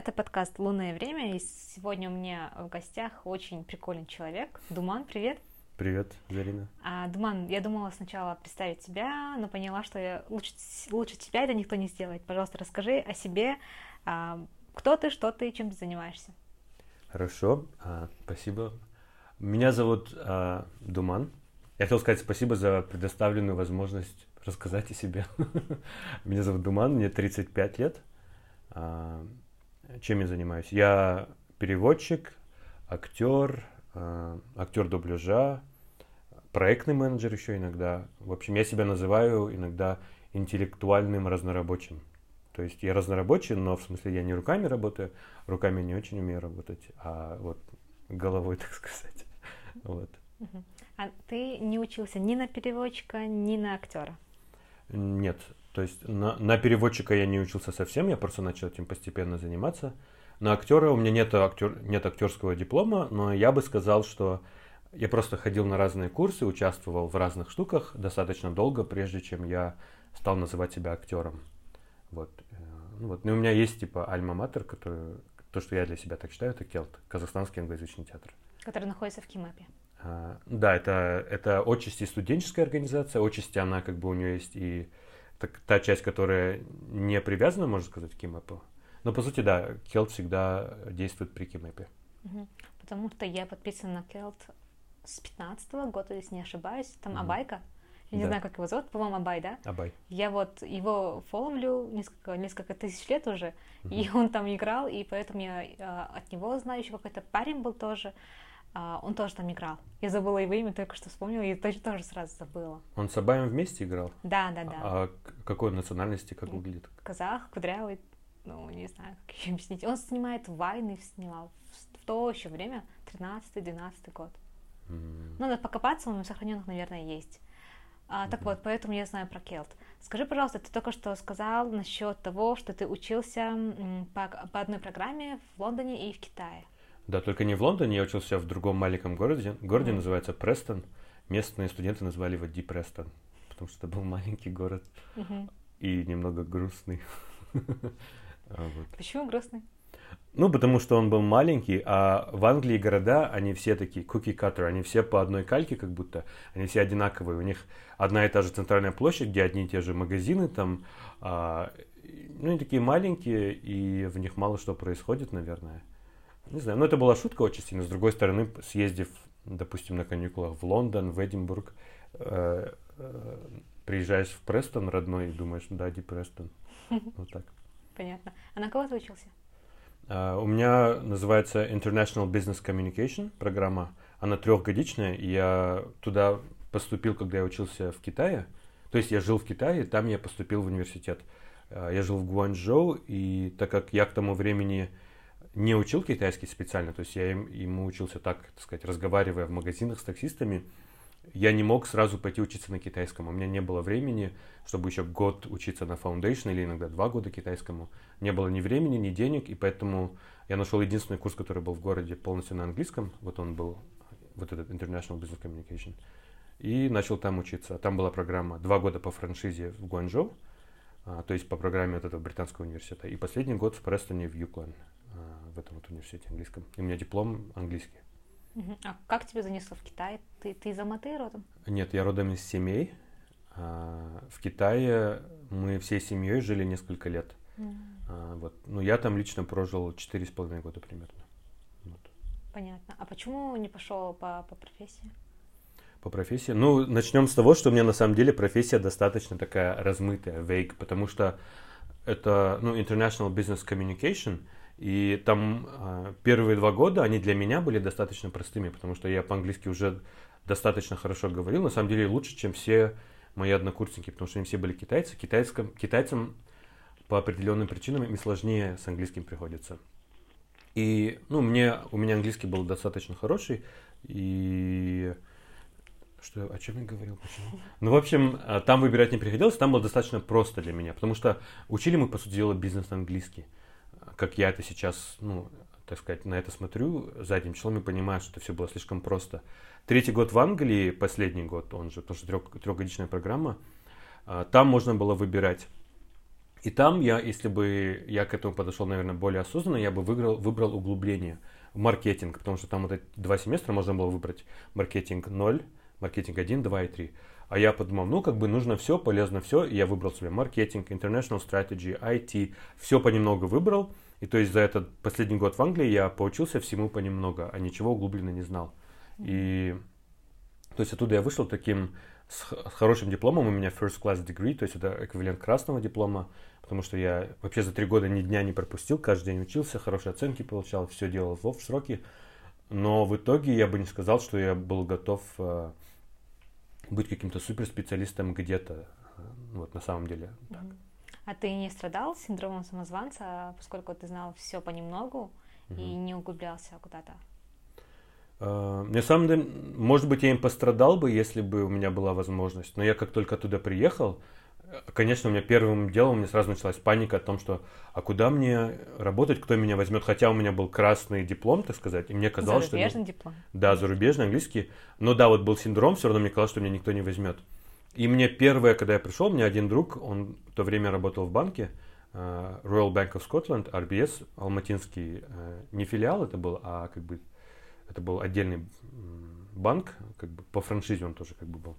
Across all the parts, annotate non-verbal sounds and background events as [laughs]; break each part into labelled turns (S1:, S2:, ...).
S1: Это подкаст «Лунное время», и сегодня у меня в гостях очень прикольный человек. Думан, привет.
S2: Привет, Зарина.
S1: А, Думан, я думала сначала представить тебя, но поняла, что я лучше, лучше тебя это никто не сделает. Пожалуйста, расскажи о себе, а, кто ты, что ты, чем ты занимаешься.
S2: Хорошо, а, спасибо. Меня зовут а, Думан. Я хотел сказать спасибо за предоставленную возможность рассказать о себе. [laughs] Меня зовут Думан, мне 35 лет. Чем я занимаюсь? Я переводчик, актер, а, актер дубляжа, проектный менеджер еще иногда. В общем, я себя называю иногда интеллектуальным разнорабочим. То есть я разнорабочий, но в смысле я не руками работаю, руками не очень умею работать, а вот головой, [laughs] так сказать. Вот.
S1: А ты не учился ни на переводчика, ни на актера?
S2: Нет, то есть на, на переводчика я не учился совсем, я просто начал этим постепенно заниматься. На актера у меня нет, актер, нет актерского диплома, но я бы сказал, что я просто ходил на разные курсы, участвовал в разных штуках достаточно долго, прежде чем я стал называть себя актером. Вот. Э, ну, вот. Ну, у меня есть типа альма-матер, который, то, что я для себя так считаю, это Келт, казахстанский англоязычный театр.
S1: Который находится в Кимапе.
S2: А, да, это, это отчасти студенческая организация, отчасти она как бы у нее есть и так, та часть, которая не привязана, можно сказать, к Кимэпу. Но по сути, да, Келт всегда действует при Кимэпе.
S1: Угу. Потому что я подписана на Келт с 15 -го года, если не ошибаюсь. Там угу. Абайка. Я не да. знаю, как его зовут, по-моему, Абай, да?
S2: Абай.
S1: Я вот его фоломлю несколько, несколько тысяч лет уже, угу. и он там играл, и поэтому я э, от него знаю, еще какой-то парень был тоже. А, он тоже там играл. Я забыла его имя, только что вспомнила, и тоже, тоже сразу забыла.
S2: Он с Абаем вместе играл?
S1: Да, да, да.
S2: А какой национальности, как выглядит?
S1: Казах, кудрявый, ну, не знаю, как еще объяснить. Он снимает войны, снимал в то еще время, 13-12 год. Mm. Надо покопаться, он у сохраненных, наверное, есть. А, так mm-hmm. вот, поэтому я знаю про Келт. Скажи, пожалуйста, ты только что сказал насчет того, что ты учился по, по одной программе в Лондоне и в Китае.
S2: Да, только не в Лондоне, я учился в другом маленьком городе. Городе mm-hmm. называется Престон. Местные студенты называли его Ди Престон, потому что это был маленький город mm-hmm. и немного грустный. [laughs]
S1: А, Почему грустный?
S2: Ну, потому что он был маленький, а в Англии города, они все такие cutter, они все по одной кальке как будто, они все одинаковые. У них одна и та же центральная площадь, где одни и те же магазины там, а, ну, они такие маленькие, и в них мало что происходит, наверное. Не знаю, ну это была шутка очень сильно. С другой стороны, съездив, допустим, на каникулах в Лондон, в Эдинбург, э, э, приезжаешь в Престон родной и думаешь, да, Ди Престон. [laughs] Вот так.
S1: Понятно. А на кого ты учился?
S2: Uh, у меня называется International Business Communication программа. Она трехгодичная, и я туда поступил, когда я учился в Китае. То есть я жил в Китае, там я поступил в университет. Uh, я жил в Гуанчжоу, и так как я к тому времени не учил китайский специально, то есть я им, ему учился так, так сказать, разговаривая в магазинах с таксистами, я не мог сразу пойти учиться на китайском. У меня не было времени, чтобы еще год учиться на Foundation или иногда два года китайскому. Не было ни времени, ни денег, и поэтому я нашел единственный курс, который был в городе полностью на английском. Вот он был, вот этот International Business Communication. И начал там учиться. Там была программа два года по франшизе в Гуанчжоу, а, то есть по программе от этого британского университета. И последний год в Престоне в Юклан в этом вот университете английском. И у меня диплом английский.
S1: А как тебе занесло в Китай? Ты, ты из Алматы родом?
S2: Нет, я родом из семей. А, в Китае мы всей семьей жили несколько лет. А, вот. Ну, я там лично прожил четыре с половиной года примерно. Вот.
S1: Понятно. А почему не пошел по, по профессии?
S2: По профессии? Ну, начнем с того, что у меня на самом деле профессия достаточно такая размытая, vague, потому что это, ну, International Business Communication – и там э, первые два года они для меня были достаточно простыми, потому что я по-английски уже достаточно хорошо говорил. На самом деле лучше, чем все мои однокурсники, потому что они все были китайцы. Китайском, китайцам по определенным причинам им сложнее с английским приходится. И, ну, мне, у меня английский был достаточно хороший, и что, о чем я говорил, почему? Ну, в общем, а, там выбирать не приходилось, там было достаточно просто для меня, потому что учили мы, по сути дела, бизнес-английский как я это сейчас, ну, так сказать, на это смотрю задним числом и понимаю, что все было слишком просто. Третий год в Англии, последний год, он же, потому что трех, трехгодичная программа, а, там можно было выбирать И там я, если бы я к этому подошел, наверное, более осознанно, я бы выиграл, выбрал углубление в маркетинг, потому что там вот эти два семестра можно было выбрать маркетинг 0, маркетинг 1, 2 и 3. А я подумал, ну, как бы нужно все, полезно все, и я выбрал себе маркетинг, international strategy, IT, все понемногу выбрал. И то есть за этот последний год в Англии я поучился всему понемногу, а ничего углубленно не знал. И то есть оттуда я вышел таким с, хорошим дипломом, у меня first class degree, то есть это эквивалент красного диплома, потому что я вообще за три года ни дня не пропустил, каждый день учился, хорошие оценки получал, все делал в сроки. Но в итоге я бы не сказал, что я был готов э, быть каким-то суперспециалистом где-то. Э, вот на самом деле так.
S1: А ты не страдал синдромом самозванца, поскольку ты знал все понемногу mm-hmm. и не углублялся куда-то?
S2: Uh, на самом деле, может быть, я им пострадал бы, если бы у меня была возможность. Но я как только туда приехал, конечно, у меня первым делом у меня сразу началась паника о том, что а куда мне работать, кто меня возьмет, хотя у меня был красный диплом, так сказать, и мне казалось,
S1: зарубежный что... Зарубежный диплом?
S2: Да, зарубежный, английский. Но да, вот был синдром, все равно мне казалось, что меня никто не возьмет. И мне первое, когда я пришел, у меня один друг, он в то время работал в банке, uh, Royal Bank of Scotland, RBS, алматинский, uh, не филиал это был, а как бы это был отдельный банк, как бы по франшизе он тоже как бы был.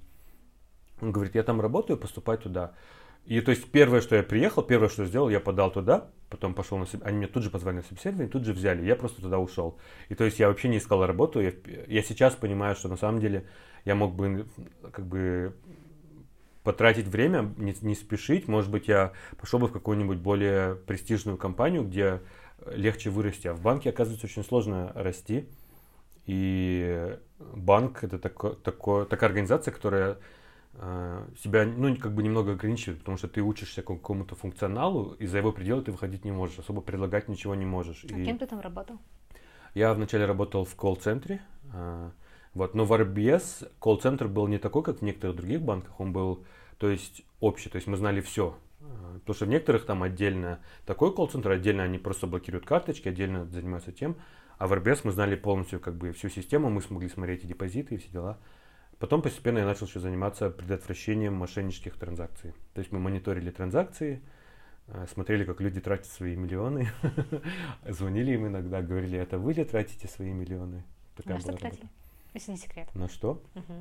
S2: Он говорит, я там работаю, поступай туда. И то есть первое, что я приехал, первое, что сделал, я подал туда, потом пошел на собеседование, они мне тут же позвонили на собеседование, тут же взяли, я просто туда ушел. И то есть я вообще не искал работу, я, я сейчас понимаю, что на самом деле я мог бы как бы потратить время, не, не спешить, может быть, я пошел бы в какую-нибудь более престижную компанию, где легче вырасти, а в банке, оказывается, очень сложно расти. И банк это тако, тако, такая организация, которая себя, ну, как бы немного ограничивает, потому что ты учишься какому-то функционалу, и за его пределы ты выходить не можешь, особо предлагать ничего не можешь.
S1: А
S2: и...
S1: кем ты там работал?
S2: Я вначале работал в колл-центре, э, вот, но в RBS колл-центр был не такой, как в некоторых других банках, он был, то есть, общий, то есть мы знали все, э, Потому что в некоторых там отдельно такой колл-центр, отдельно они просто блокируют карточки, отдельно занимаются тем. А в RBS мы знали полностью как бы всю систему, мы смогли смотреть и депозиты, и все дела. Потом постепенно я начал еще заниматься предотвращением мошеннических транзакций. То есть мы мониторили транзакции, э, смотрели, как люди тратят свои миллионы, [laughs] звонили им иногда, говорили, это вы ли тратите свои миллионы?
S1: Такая На что тратили? Если не секрет.
S2: На что? Угу.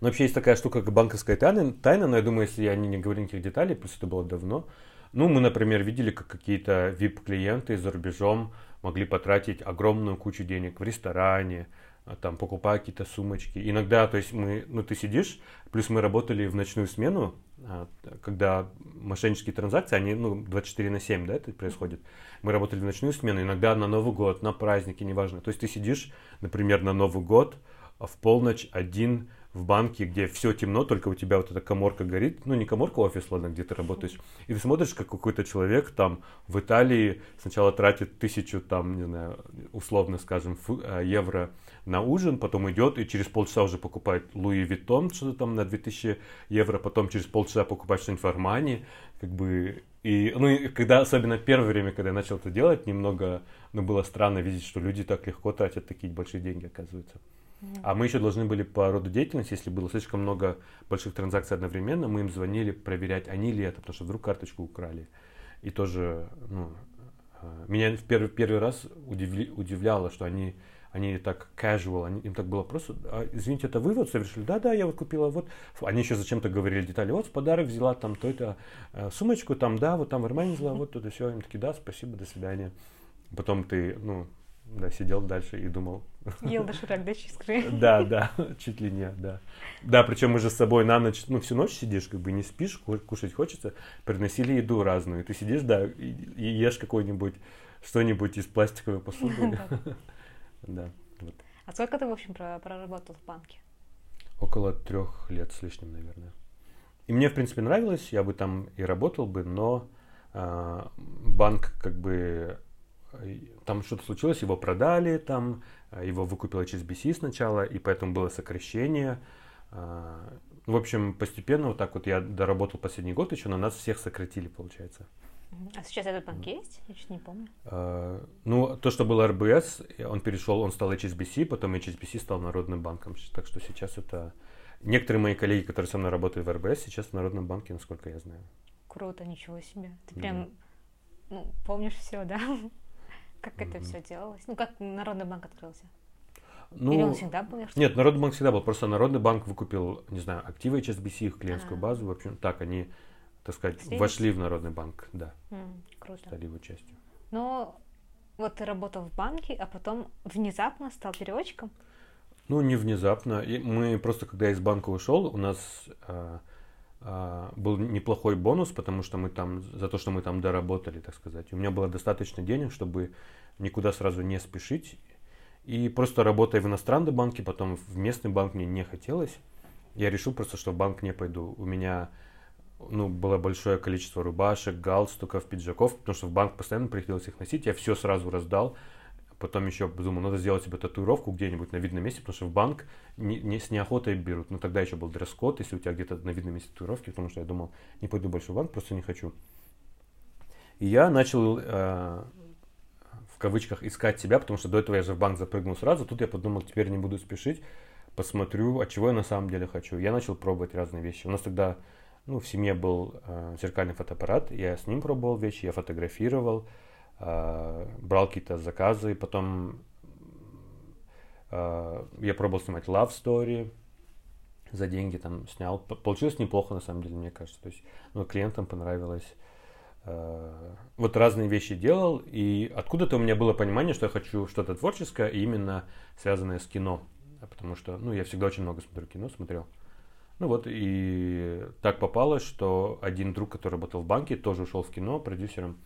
S2: Ну, вообще есть такая штука, как банковская тайна, тайна, но я думаю, если я не, не говорю никаких деталей, просто это было давно. Ну, мы, например, видели, как какие-то VIP-клиенты за рубежом могли потратить огромную кучу денег в ресторане, там покупая какие-то сумочки. Иногда, то есть мы, ну ты сидишь, плюс мы работали в ночную смену, а, когда мошеннические транзакции, они, ну, 24 на 7, да, это происходит. Мы работали в ночную смену, иногда на Новый год, на праздники, неважно. То есть ты сидишь, например, на Новый год, а в полночь один в банке, где все темно, только у тебя вот эта коморка горит, ну не коморка, офис, ладно, где ты работаешь, и ты смотришь, как какой-то человек там в Италии сначала тратит тысячу, там, не знаю, условно скажем, евро на ужин, потом идет и через полчаса уже покупает Луи Виттон, что-то там на 2000 евро, потом через полчаса покупает что-нибудь в Армани, как бы, и, ну, и когда, особенно первое время, когда я начал это делать, немного, ну, было странно видеть, что люди так легко тратят такие большие деньги, оказывается. А мы еще должны были по роду деятельности, если было слишком много больших транзакций одновременно, мы им звонили проверять, они ли это, потому что вдруг карточку украли. И тоже, ну, э, меня в первый, первый раз удивли, удивляло, что они, они так casual, они, им так было просто, а, извините, это вы вот совершили? Да, да, я вот купила вот. Они еще зачем-то говорили детали, вот в подарок взяла там то-то э, сумочку, там, да, вот там в Армане взяла, вот тут и все. Им такие, да, спасибо, до свидания. Потом ты, ну, да, сидел дальше и думал.
S1: Ел доширак, да, чискры? [laughs]
S2: Да, да, чуть ли не, да. Да, причем уже с собой на ночь, ну, всю ночь сидишь, как бы не спишь, кушать хочется. Приносили еду разную. Ты сидишь, да, и ешь какой-нибудь, что-нибудь из пластиковой посуды. [laughs] Да.
S1: А сколько ты, в общем, проработал в банке?
S2: Около трех лет с лишним, наверное. И мне, в принципе, нравилось, я бы там и работал бы, но э, банк как бы там что-то случилось, его продали, там э, его выкупила HSBC сначала, и поэтому было сокращение. А, в общем, постепенно вот так вот я доработал последний год еще, на нас всех сократили, получается.
S1: А сейчас этот банк есть? Я чуть не помню.
S2: А, ну, то, что был РБС, он перешел, он стал HSBC, потом HSBC стал Народным банком. Так что сейчас это... Некоторые мои коллеги, которые со мной работают в РБС, сейчас в Народном банке, насколько я знаю.
S1: Круто, ничего себе. Ты прям ну, помнишь все, да? [laughs] Как mm-hmm. это все делалось? Ну, как Народный банк открылся?
S2: Ну, Или он всегда был? Нет, Народный банк всегда был. Просто Народный банк выкупил, не знаю, активы HSBC, их клиентскую А-а-а. базу. В общем, так они, так сказать, Слились? вошли в Народный банк, да.
S1: М, круто.
S2: Стали его частью.
S1: Но вот ты работал в банке, а потом внезапно стал переводчиком?
S2: Ну, не внезапно. И мы просто, когда я из банка ушел, у нас а, а, был неплохой бонус, потому что мы там, за то, что мы там доработали, так сказать. У меня было достаточно денег, чтобы никуда сразу не спешить. И просто работая в иностранном банке, потом в местный банк мне не хотелось. Я решил просто, что в банк не пойду. У меня ну, было большое количество рубашек, галстуков, пиджаков, потому что в банк постоянно приходилось их носить. Я все сразу раздал. Потом еще думал, надо сделать себе татуировку где-нибудь на видном месте, потому что в банк не, не, с неохотой берут. Ну, тогда еще был дресс-код, если у тебя где-то на видном месте татуировки, потому что я думал, не пойду больше в банк, просто не хочу. И я начал, э, в кавычках, искать себя, потому что до этого я же в банк запрыгнул сразу. Тут я подумал, теперь не буду спешить, посмотрю, от чего я на самом деле хочу. Я начал пробовать разные вещи. У нас тогда, ну, в семье был э, зеркальный фотоаппарат, я с ним пробовал вещи, я фотографировал, а, брал какие-то заказы, потом а, я пробовал снимать love story, за деньги там снял. Получилось неплохо, на самом деле, мне кажется. То есть, ну, клиентам понравилось. А, вот разные вещи делал, и откуда-то у меня было понимание, что я хочу что-то творческое, именно связанное с кино. Потому что, ну, я всегда очень много смотрю кино, смотрел. Ну вот, и так попалось, что один друг, который работал в банке, тоже ушел в кино продюсером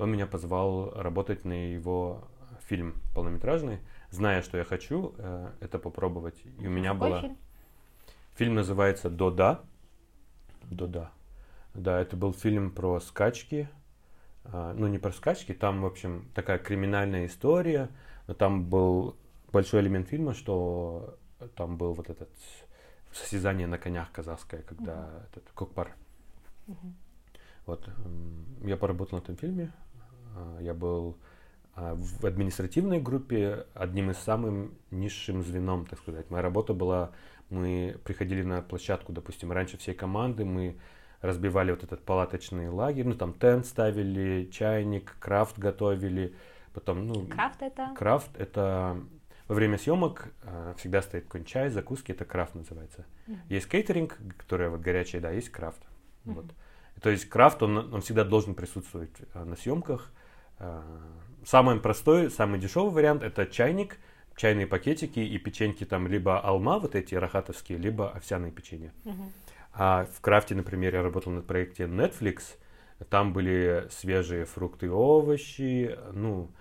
S2: он меня позвал работать на его фильм полнометражный, зная, что я хочу э, это попробовать. И у меня Какой была... Фильм? фильм называется «Дода». «Дода». Да, это был фильм про скачки. Э, ну, не про скачки, там, в общем, такая криминальная история. Но там был большой элемент фильма, что там был вот этот состязание на конях казахское, когда uh-huh. этот кокпар. Uh-huh. Вот, я поработал на этом фильме, а, я был а, в административной группе одним из самым низшим звеном, так сказать. Моя работа была, мы приходили на площадку, допустим, раньше всей команды, мы разбивали вот этот палаточный лагерь, ну там тент ставили, чайник, крафт готовили, потом, ну...
S1: Крафт это?
S2: Крафт это во время съемок э, всегда стоит какой-нибудь чай, закуски, это крафт называется. Mm-hmm. Есть кейтеринг, который вот горячий, да, есть крафт. Mm-hmm. Вот. То есть крафт, он, он всегда должен присутствовать э, на съемках. Э, самый простой, самый дешевый вариант это чайник, чайные пакетики и печеньки там либо алма, вот эти рахатовские, либо овсяные печенья. Uh-huh. А в крафте, например, я работал на проекте Netflix, там были свежие фрукты и овощи, ну,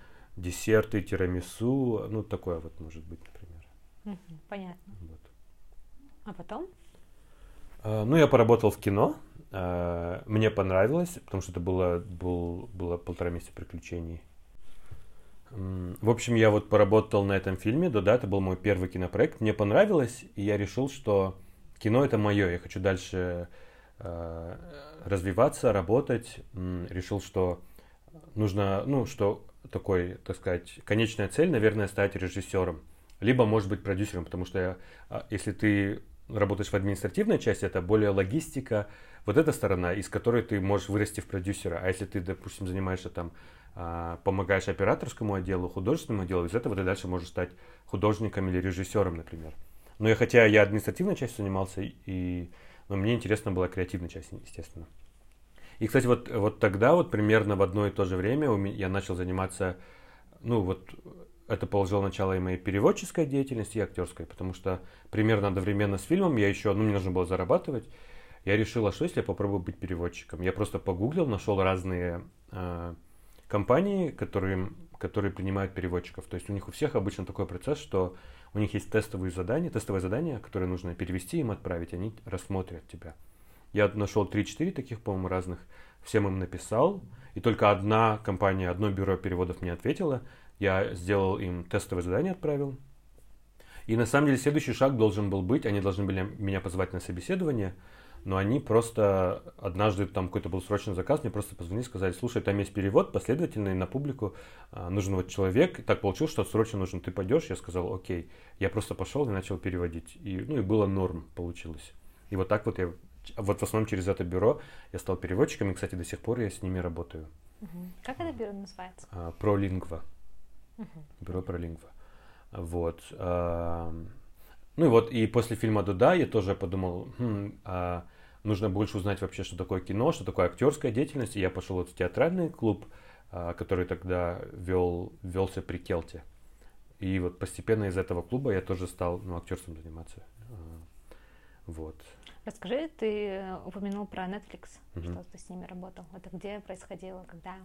S2: десерты, тирамису, ну, такое вот может быть, например.
S1: Понятно. Вот. А потом?
S2: А, ну, я поработал в кино, Э, мне понравилось, потому что это было, был, было полтора месяца приключений. В общем, я вот поработал на этом фильме, да, да, это был мой первый кинопроект. Мне понравилось, и я решил, что кино это мое, я хочу дальше э, развиваться, работать. Решил, что нужно, ну, что такой, так сказать, конечная цель, наверное, стать режиссером. Либо, может быть, продюсером, потому что а, если ты работаешь в административной части, это более логистика, вот эта сторона, из которой ты можешь вырасти в продюсера. А если ты, допустим, занимаешься там, а, помогаешь операторскому отделу, художественному отделу, из этого ты дальше можешь стать художником или режиссером, например. Но я, хотя я административной частью занимался, и, но мне интересна была креативная часть, естественно. И, кстати, вот, вот тогда, вот примерно в одно и то же время я начал заниматься, ну вот это положило начало и моей переводческой деятельности, и актерской, потому что примерно одновременно с фильмом я еще, ну, мне нужно было зарабатывать, я решил, а что если я попробую быть переводчиком? Я просто погуглил, нашел разные э, компании, которые, которые принимают переводчиков. То есть у них у всех обычно такой процесс, что у них есть тестовые задания, тестовые задания, которые нужно перевести им отправить, они рассмотрят тебя. Я нашел 3-4 таких, по-моему, разных, всем им написал, и только одна компания, одно бюро переводов мне ответило. Я сделал им тестовое задание, отправил. И на самом деле следующий шаг должен был быть, они должны были меня позвать на собеседование – но они просто однажды там какой-то был срочный заказ, мне просто позвонили, сказали, слушай, там есть перевод последовательный на публику, а, нужен вот человек, так получилось, что срочно нужен, ты пойдешь, я сказал, окей, я просто пошел и начал переводить, и, ну и было норм, получилось. И вот так вот я вот в основном через это бюро я стал переводчиком, и, кстати, до сих пор я с ними работаю.
S1: Угу. Как это бюро называется?
S2: А, Пролингва. Угу. Бюро Пролингва. Вот. А, ну и вот, и после фильма «Дуда» я тоже подумал, хм, а, нужно больше узнать вообще, что такое кино, что такое актерская деятельность. И я пошел вот в театральный клуб, а, который тогда вел, велся при Келте. И вот постепенно из этого клуба я тоже стал ну, актерством заниматься. А, вот.
S1: Расскажи, ты упомянул про Netflix, угу. что ты с ними работал. Это где происходило, когда?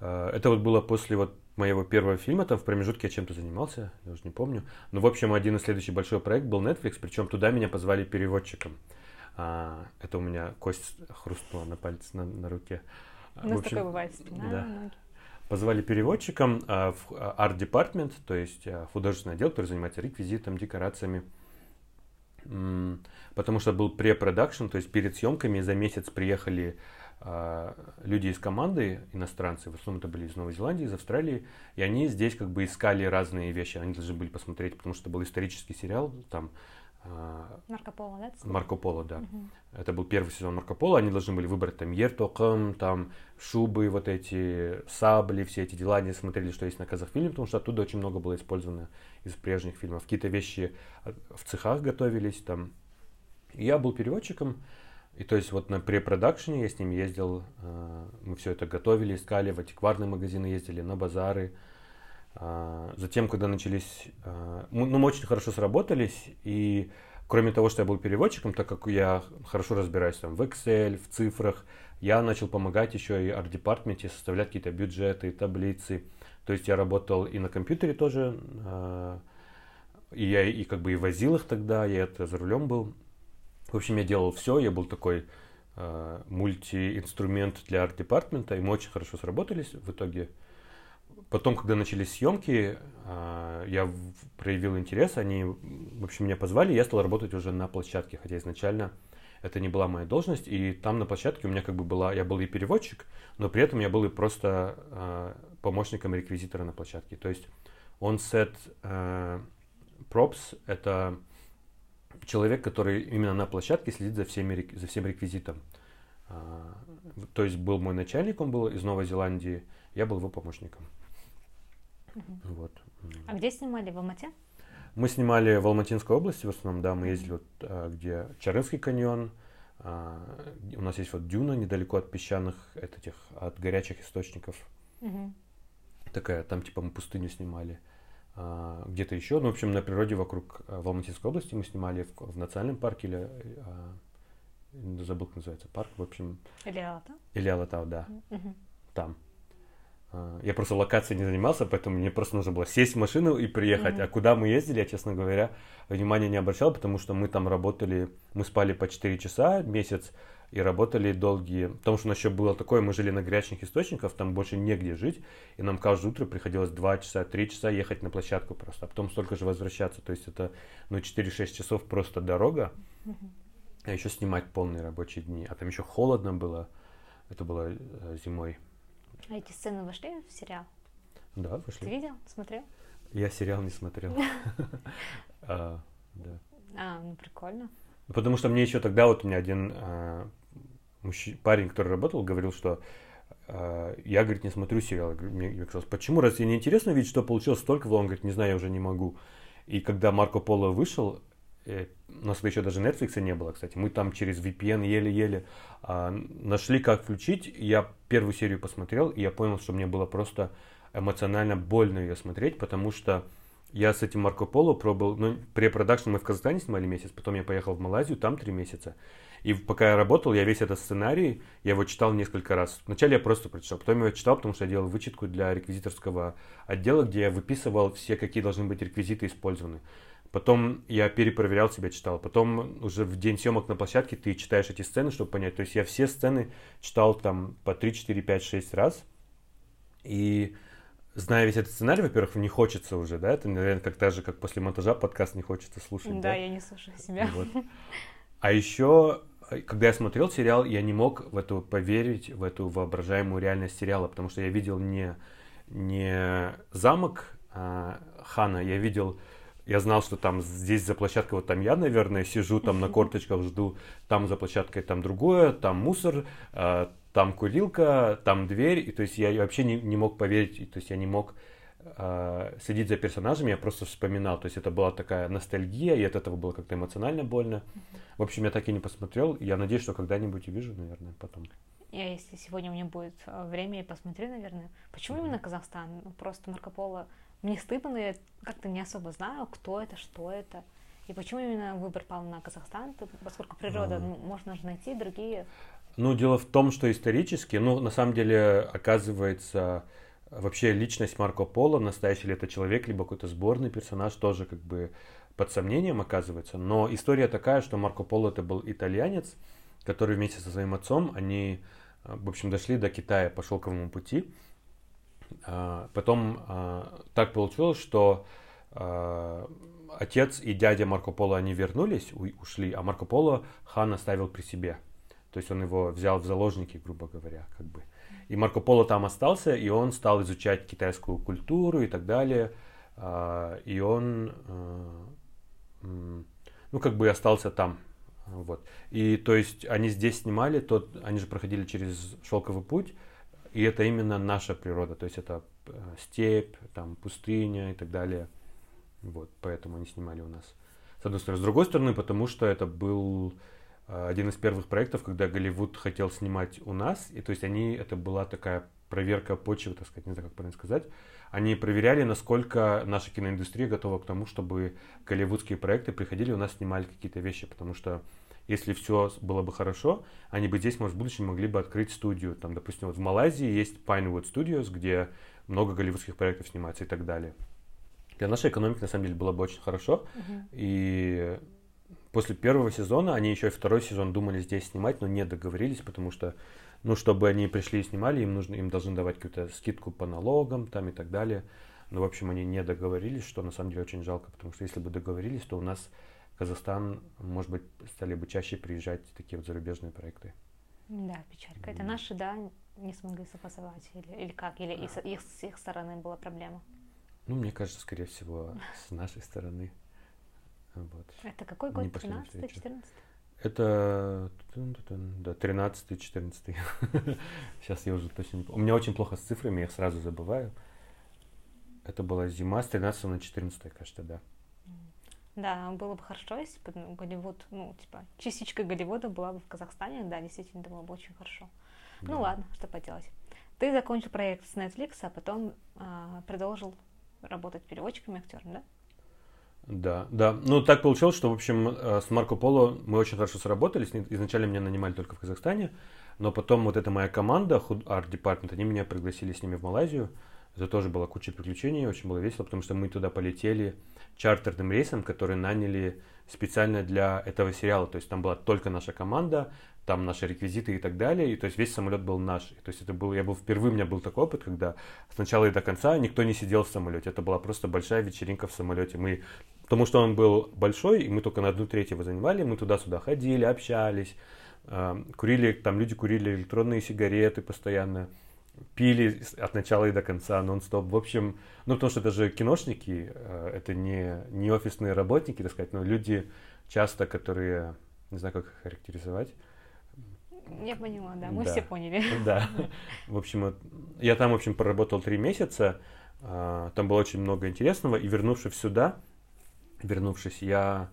S2: А, это вот было после вот моего первого фильма, там в промежутке я чем-то занимался, я уже не помню. Но, в общем, один и следующий большой проект был Netflix, причем туда меня позвали переводчиком. А, это у меня кость хрустнула на пальце, на, на руке.
S1: У нас общем, такое бывает, спина, да. ноги.
S2: Позвали переводчиком а, в Department, то есть а, художественный отдел, который занимается реквизитом, декорациями. Потому что был препродакшн, то есть перед съемками за месяц приехали а, люди из команды, иностранцы, в основном это были из Новой Зеландии, из Австралии, и они здесь как бы искали разные вещи, они должны были посмотреть, потому что был исторический сериал, там
S1: Марко Поло, да?
S2: Марко Поло, да. Угу. Это был первый сезон Марко Поло. Они должны были выбрать там ертоком, там шубы, вот эти сабли, все эти дела. Они смотрели, что есть на Казахфильме, потому что оттуда очень много было использовано из прежних фильмов. Какие-то вещи а, в цехах готовились там. И я был переводчиком. И то есть вот на препродакшене я с ним ездил, а, мы все это готовили, искали, в антикварные магазины ездили, на базары, а, затем, когда начались... А, ну, мы очень хорошо сработались, и кроме того, что я был переводчиком, так как я хорошо разбираюсь там в Excel, в цифрах, я начал помогать еще и арт-департменте составлять какие-то бюджеты, таблицы. То есть я работал и на компьютере тоже, а, и я и как бы и возил их тогда, я это за рулем был. В общем, я делал все, я был такой мультиинструмент для арт-департмента, и мы очень хорошо сработались. В итоге Потом, когда начались съемки, а, я проявил интерес, они, в общем, меня позвали, я стал работать уже на площадке, хотя изначально это не была моя должность, и там на площадке у меня как бы была, я был и переводчик, но при этом я был и просто а, помощником реквизитора на площадке. То есть он set uh, props, это человек, который именно на площадке следит за, всеми, за всем реквизитом. То есть был мой начальник, он был из Новой Зеландии, я был его помощником.
S1: Угу. Вот. А где снимали? В Алмате?
S2: Мы снимали в Алматинской области в основном, да, мы ездили вот, а, где Чарынский каньон, а, у нас есть вот дюна недалеко от песчаных, от этих, от горячих источников. Угу. Такая, там типа мы пустыню снимали. А, где-то еще, ну, в общем, на природе вокруг, в Алматинской области мы снимали в, в национальном парке или, забыл, как называется парк, в общем.
S1: Или Алатау?
S2: Или Алатау, да. Угу. Там. А, я просто локацией не занимался, поэтому мне просто нужно было сесть в машину и приехать. Mm-hmm. А куда мы ездили, я, честно говоря, внимания не обращал, потому что мы там работали, мы спали по 4 часа месяц и работали долгие. Потому что у нас еще было такое, мы жили на горячных источниках, там больше негде жить, и нам каждое утро приходилось 2 часа, 3 часа ехать на площадку просто, а потом столько же возвращаться. То есть это ну, 4-6 часов просто дорога, mm-hmm. а еще снимать полные рабочие дни. А там еще холодно было, это было э, зимой.
S1: А эти сцены вошли в сериал?
S2: Да, вошли.
S1: Ты видел? Смотрел?
S2: Я сериал не смотрел. [laughs] [laughs]
S1: А, а, ну прикольно.
S2: Потому что мне еще тогда вот у меня один а, парень, который работал, говорил, что а, я, говорит, не смотрю сериал. Мне казалось, почему? Раз тебе не интересно видеть, что получилось столько, он говорит, не знаю, я уже не могу. И когда Марко Поло вышел, у нас еще даже Netflix не было, кстати. Мы там через VPN еле-еле а, нашли, как включить. Я первую серию посмотрел, и я понял, что мне было просто эмоционально больно ее смотреть, потому что я с этим Марко Поло пробовал, ну, препродакшн мы в Казахстане снимали месяц, потом я поехал в Малайзию, там три месяца. И пока я работал, я весь этот сценарий, я его читал несколько раз. Вначале я просто прочитал, потом я его читал, потому что я делал вычетку для реквизиторского отдела, где я выписывал все, какие должны быть реквизиты использованы. Потом я перепроверял себя, читал. Потом уже в день съемок на площадке ты читаешь эти сцены, чтобы понять. То есть я все сцены читал там по 3, 4, 5, 6 раз. И зная весь этот сценарий, во-первых, не хочется уже, да, это, наверное, как так же, как после монтажа подкаст не хочется слушать.
S1: Да, да? я не слушаю себя. Вот.
S2: А еще, когда я смотрел сериал, я не мог в эту поверить, в эту воображаемую реальность сериала, потому что я видел не, не замок а, Хана, я видел я знал, что там здесь за площадкой, вот там я, наверное, сижу там на корточках, жду, там за площадкой там другое, там мусор, э, там курилка, там дверь, и то есть я вообще не, не мог поверить, и, то есть я не мог э, следить за персонажами, я просто вспоминал, то есть это была такая ностальгия, и от этого было как-то эмоционально больно. В общем, я так и не посмотрел, я надеюсь, что когда-нибудь увижу, наверное, потом.
S1: Я, если сегодня у меня будет э, время, я посмотрю, наверное. Почему именно Казахстан? Ну, просто Марко Поло мне стыдно, но я как-то не особо знаю, кто это, что это. И почему именно выбор пал на Казахстан, поскольку природа, ну, можно же найти другие.
S2: Ну, дело в том, что исторически, ну, на самом деле, оказывается, вообще личность Марко Поло, настоящий ли это человек, либо какой-то сборный персонаж, тоже как бы под сомнением оказывается. Но история такая, что Марко Поло это был итальянец, который вместе со своим отцом, они, в общем, дошли до Китая по шелковому пути. А, потом а, так получилось, что а, отец и дядя Марко Поло, они вернулись, ушли, а Марко Поло хан оставил при себе. То есть он его взял в заложники, грубо говоря, как бы. И Марко Поло там остался, и он стал изучать китайскую культуру и так далее. И он, ну, как бы остался там. Вот. И то есть они здесь снимали, тот, они же проходили через шелковый путь, и это именно наша природа, то есть это э, степь, там, пустыня и так далее. Вот, поэтому они снимали у нас. С одной стороны. С другой стороны, потому что это был э, один из первых проектов, когда Голливуд хотел снимать у нас, и то есть они, это была такая проверка почвы, так сказать, не знаю, как правильно сказать. Они проверяли, насколько наша киноиндустрия готова к тому, чтобы голливудские проекты приходили у нас, снимали какие-то вещи, потому что если все было бы хорошо, они бы здесь, может, в будущем могли бы открыть студию. Там, допустим, вот в Малайзии есть Pinewood Studios, где много голливудских проектов снимается и так далее. Для нашей экономики, на самом деле, было бы очень хорошо. Uh-huh. И после первого сезона они еще и второй сезон думали здесь снимать, но не договорились, потому что, ну, чтобы они пришли и снимали, им нужно, им должны давать какую-то скидку по налогам там и так далее. Но, в общем, они не договорились, что на самом деле очень жалко, потому что если бы договорились, то у нас Казахстан, может быть, стали бы чаще приезжать такие вот зарубежные проекты.
S1: Да, печалька. Это наши, да, не смогли согласовать или, или как? Или а. их, с их стороны была проблема?
S2: Ну, мне кажется, скорее всего, с нашей стороны.
S1: Вот. Это какой год? 13 14
S2: Это да, 13 14 [laughs] Сейчас я уже точно не помню. У меня очень плохо с цифрами, я их сразу забываю. Это была зима с 13 на 14, кажется, да.
S1: Да, было бы хорошо, если бы ну, Голливуд, ну, типа, частичка Голливуда была бы в Казахстане, да, действительно, было бы очень хорошо. Ну, да. Ну ладно, что поделать. Ты закончил проект с Netflix, а потом а, продолжил работать переводчиком и актером, да?
S2: Да, да. Ну, так получилось, что, в общем, э, с Марко Поло мы очень хорошо сработались. Изначально меня нанимали только в Казахстане, но потом вот эта моя команда, Department, они меня пригласили с ними в Малайзию. Это тоже была куча приключений, очень было весело, потому что мы туда полетели чартерным рейсом, который наняли специально для этого сериала. То есть там была только наша команда, там наши реквизиты и так далее. И то есть весь самолет был наш. То есть это был, я был впервые, у меня был такой опыт, когда с начала и до конца никто не сидел в самолете. Это была просто большая вечеринка в самолете. Мы, потому что он был большой, и мы только на одну треть его занимали, мы туда-сюда ходили, общались, э, курили, там люди курили электронные сигареты постоянно пили от начала и до конца, нон-стоп. В общем, ну, потому что это же киношники, э, это не, не офисные работники, так сказать, но люди часто, которые, не знаю, как их характеризовать.
S1: Я поняла, да, мы да. все поняли. [laughs]
S2: Да. В общем, я там, в общем, проработал три месяца, э, там было очень много интересного, и вернувшись сюда, вернувшись, я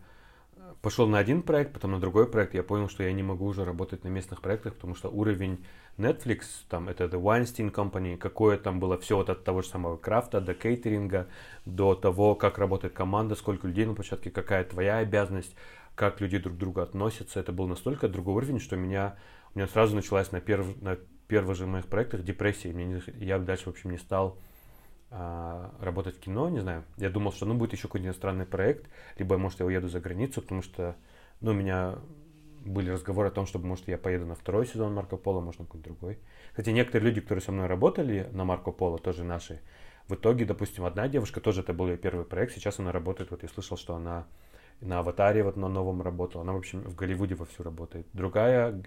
S2: пошел на один проект, потом на другой проект, я понял, что я не могу уже работать на местных проектах, потому что уровень Netflix, там это The Weinstein Company, какое там было все вот от того же самого крафта до кейтеринга, до того, как работает команда, сколько людей на площадке, какая твоя обязанность, как люди друг к другу относятся, это был настолько другой уровень, что меня, у меня сразу началась на, перв, на первых же моих проектах депрессия, мне не, я дальше, в общем, не стал а, работать в кино, не знаю. Я думал, что ну будет еще какой-нибудь иностранный проект, либо, может, я уеду за границу, потому что, ну, меня были разговоры о том, чтобы, может, я поеду на второй сезон Марко Поло, может, на какой-то другой. Хотя некоторые люди, которые со мной работали на Марко Поло, тоже наши, в итоге, допустим, одна девушка, тоже это был ее первый проект, сейчас она работает, вот я слышал, что она на «Аватаре» вот на новом работала, она, в общем, в Голливуде вовсю работает. Другая,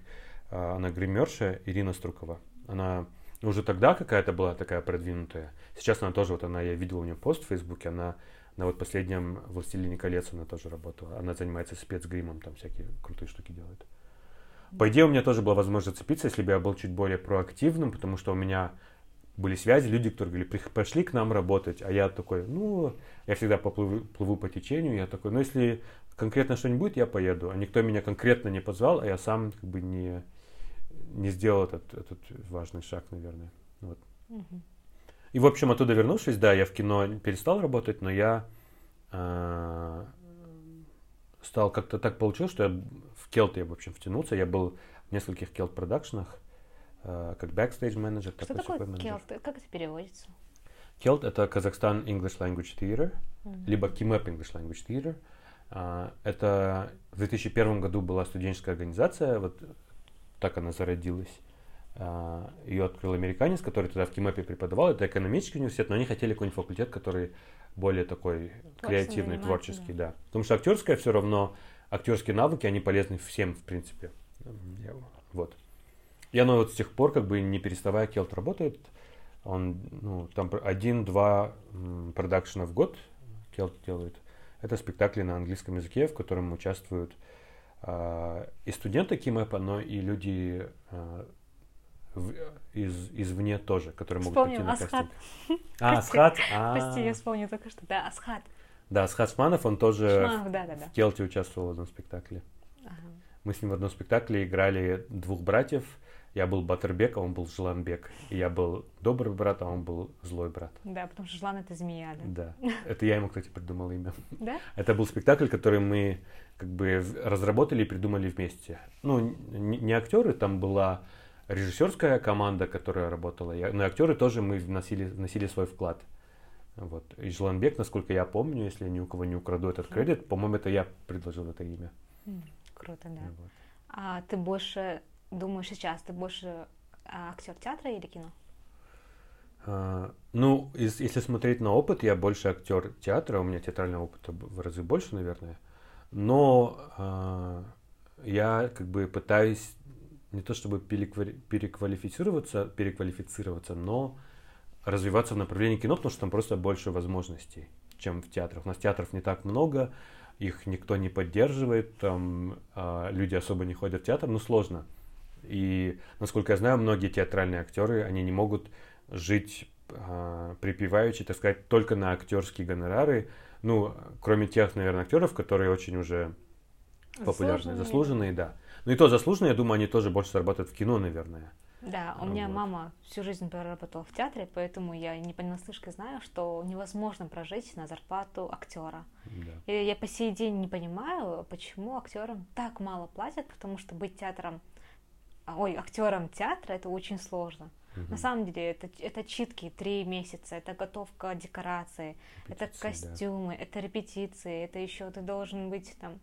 S2: а, она гримерша, Ирина Струкова, она уже тогда какая-то была такая продвинутая. Сейчас она тоже, вот она, я видел у нее пост в Фейсбуке, она на вот последнем «Властелине колец» она тоже работала. Она занимается спецгримом, там всякие крутые штуки делает. По идее, у меня тоже была возможность зацепиться, если бы я был чуть более проактивным, потому что у меня были связи, люди, которые говорили, пошли к нам работать, а я такой, ну, я всегда поплыву, плыву по течению, я такой, ну, если конкретно что-нибудь будет, я поеду, а никто меня конкретно не позвал, а я сам как бы не, не сделал этот, этот важный шаг, наверное. Вот. Угу. И, в общем, оттуда вернувшись, да, я в кино перестал работать, но я э, стал как-то так получилось, что я в KELT я, в общем, втянулся. Я был в нескольких KELT продакшенах, э, как backstage manager.
S1: Что такое KELT? Как это переводится?
S2: Келт это Казахстан English Language Theater, mm-hmm. либо KIMEP English Language Theater. Uh, это в 2001 году была студенческая организация, вот так она зародилась. Uh, ее открыл американец, который тогда в КИМЭПе преподавал. Это экономический университет, но они хотели какой-нибудь факультет, который более такой креативный, творческий, да. Потому что актерское все равно, актерские навыки, они полезны всем, в принципе. Вот. И оно вот с тех пор, как бы не переставая, KELT работает. Он, ну, там один-два продакшена в год KELT делает. Это спектакли на английском языке, в котором участвуют э, и студенты КИМЭПа, но и люди э, в, из, извне тоже, которые могут
S1: прийти на
S2: Асхат. кастинг. [laughs] А, Асхат?
S1: Прости, я вспомнил только что. Да, Асхат.
S2: Да, Асхат Шманов, он тоже
S1: Шманов, да, да, да.
S2: в KELT е участвовал в одном спектакле. Ага. Мы с ним в одном спектакле играли двух братьев. Я был Батербек, а он был Жланбек. И я был добрый брат, а он был злой брат.
S1: Да, потому что Жлан это змея,
S2: да? Да. [laughs] Это я ему, кстати, придумал имя.
S1: Да?
S2: Это был спектакль, который мы как бы разработали и придумали вместе. Ну, не актеры, там была режиссерская команда, которая работала, но актеры тоже мы вносили, вносили свой вклад. Вот. И Жланбек, насколько я помню, если я ни у кого не украду этот кредит, по-моему, это я предложил это имя.
S1: Круто, да. Вот. А ты больше думаешь сейчас, ты больше а, актер театра или кино?
S2: А, ну, из, если смотреть на опыт, я больше актер театра, у меня театрального опыта в разы больше, наверное. Но а, я как бы пытаюсь не то чтобы переквалифицироваться, переквалифицироваться, но развиваться в направлении кино, потому что там просто больше возможностей, чем в театрах. У нас театров не так много, их никто не поддерживает, там э, люди особо не ходят в театр, ну сложно. И, насколько я знаю, многие театральные актеры, они не могут жить э, припеваючи, так сказать, только на актерские гонорары. Ну, кроме тех, наверное, актеров, которые очень уже популярные, заслуженные, заслуженные да. Ну и то заслуженно, я думаю, они тоже больше зарабатывают в кино, наверное.
S1: Да, у меня вот. мама всю жизнь проработала в театре, поэтому я не понаслышке знаю, что невозможно прожить на зарплату актера. Да. И я по сей день не понимаю, почему актерам так мало платят, потому что быть театром, ой, актером театра это очень сложно. Угу. На самом деле это, это читки три месяца, это готовка декорации, репетиции, это костюмы, да. это репетиции, это еще ты должен быть там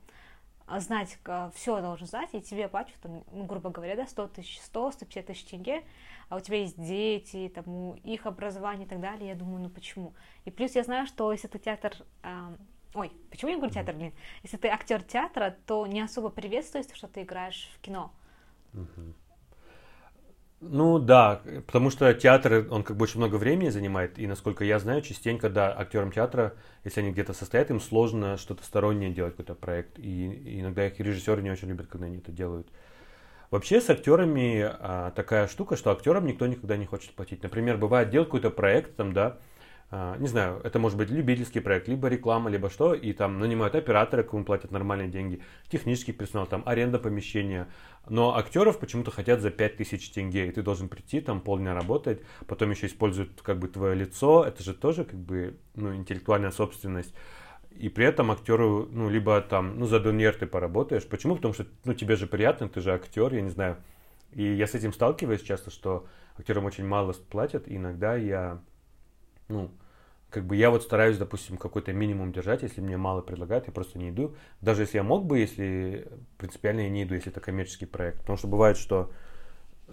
S1: знать, все должен знать, и тебе платят, там, ну, грубо говоря, да, 100 тысяч, 100, 150 тысяч тенге, а у тебя есть дети, там, их образование и так далее, я думаю, ну почему? И плюс я знаю, что если ты театр, э, ой, почему я говорю театр, блин, если ты актер театра, то не особо приветствуется, что ты играешь в кино.
S2: Uh-huh. Ну да, потому что театр, он как бы очень много времени занимает, и насколько я знаю, частенько, да, актерам театра, если они где-то состоят, им сложно что-то стороннее делать, какой-то проект, и иногда их режиссеры не очень любят, когда они это делают. Вообще с актерами а, такая штука, что актерам никто никогда не хочет платить. Например, бывает, делать какой-то проект, там, да, не знаю, это может быть любительский проект, либо реклама, либо что, и там нанимают оператора, кому платят нормальные деньги, технический персонал, там аренда помещения. Но актеров почему-то хотят за 5000 тенге, и ты должен прийти, там полдня работать, потом еще используют как бы твое лицо, это же тоже как бы ну, интеллектуальная собственность. И при этом актеру, ну, либо там, ну, за донер ты поработаешь. Почему? Потому что, ну, тебе же приятно, ты же актер, я не знаю. И я с этим сталкиваюсь часто, что актерам очень мало платят, и иногда я, ну, как бы я вот стараюсь, допустим, какой-то минимум держать, если мне мало предлагают, я просто не иду. Даже если я мог бы, если принципиально я не иду, если это коммерческий проект. Потому что бывает, что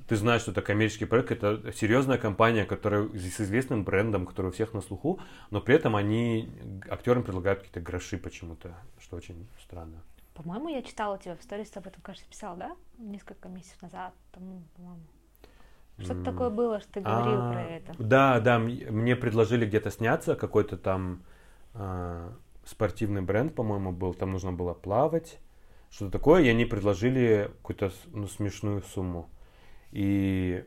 S2: ты знаешь, что это коммерческий проект, это серьезная компания, которая с известным брендом, который у всех на слуху, но при этом они актерам предлагают какие-то гроши почему-то, что очень странно.
S1: По-моему, я читала тебя в сторис, об этом, кажется, писал, да? Несколько месяцев назад, по-моему. Что-то такое было, что ты говорил а, про это.
S2: Да, да, мне предложили где-то сняться, какой-то там а, спортивный бренд, по-моему, был, там нужно было плавать, что-то такое, и они предложили какую-то ну, смешную сумму. И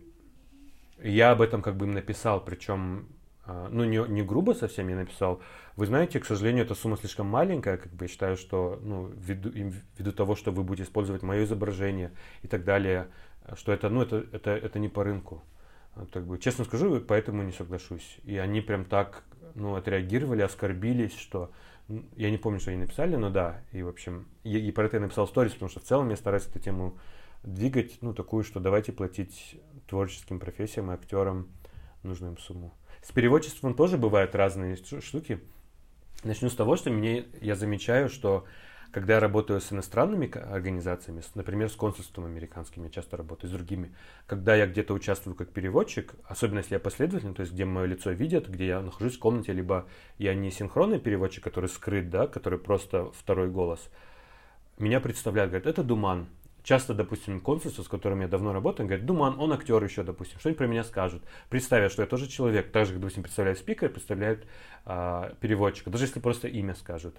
S2: я об этом как бы им написал, причем, а, ну, не, не грубо совсем я написал. Вы знаете, к сожалению, эта сумма слишком маленькая, как бы я считаю, что, ну, ввиду, ввиду того, что вы будете использовать мое изображение и так далее, что это, ну, это, это, это не по рынку. Так бы, честно скажу, поэтому не соглашусь. И они прям так, ну, отреагировали, оскорбились, что я не помню, что они написали, но да, и в общем, и, и про это я написал сторис, потому что в целом я стараюсь эту тему двигать, ну, такую, что давайте платить творческим профессиям и актерам нужную им сумму. С переводчеством тоже бывают разные штуки. Начну с того, что мне, я замечаю, что когда я работаю с иностранными организациями, например, с консульством американским, я часто работаю с другими, когда я где-то участвую как переводчик, особенно если я последовательный, то есть где мое лицо видят, где я нахожусь в комнате, либо я не синхронный переводчик, который скрыт, да, который просто второй голос, меня представляют, говорят, это Думан, часто, допустим, консульство, с которым я давно работаю, говорит, Думан, он актер еще, допустим, что-нибудь про меня скажут. Представят, что я тоже человек, так же, как, допустим, представляют спикера, представляют а, переводчика, даже если просто имя скажут.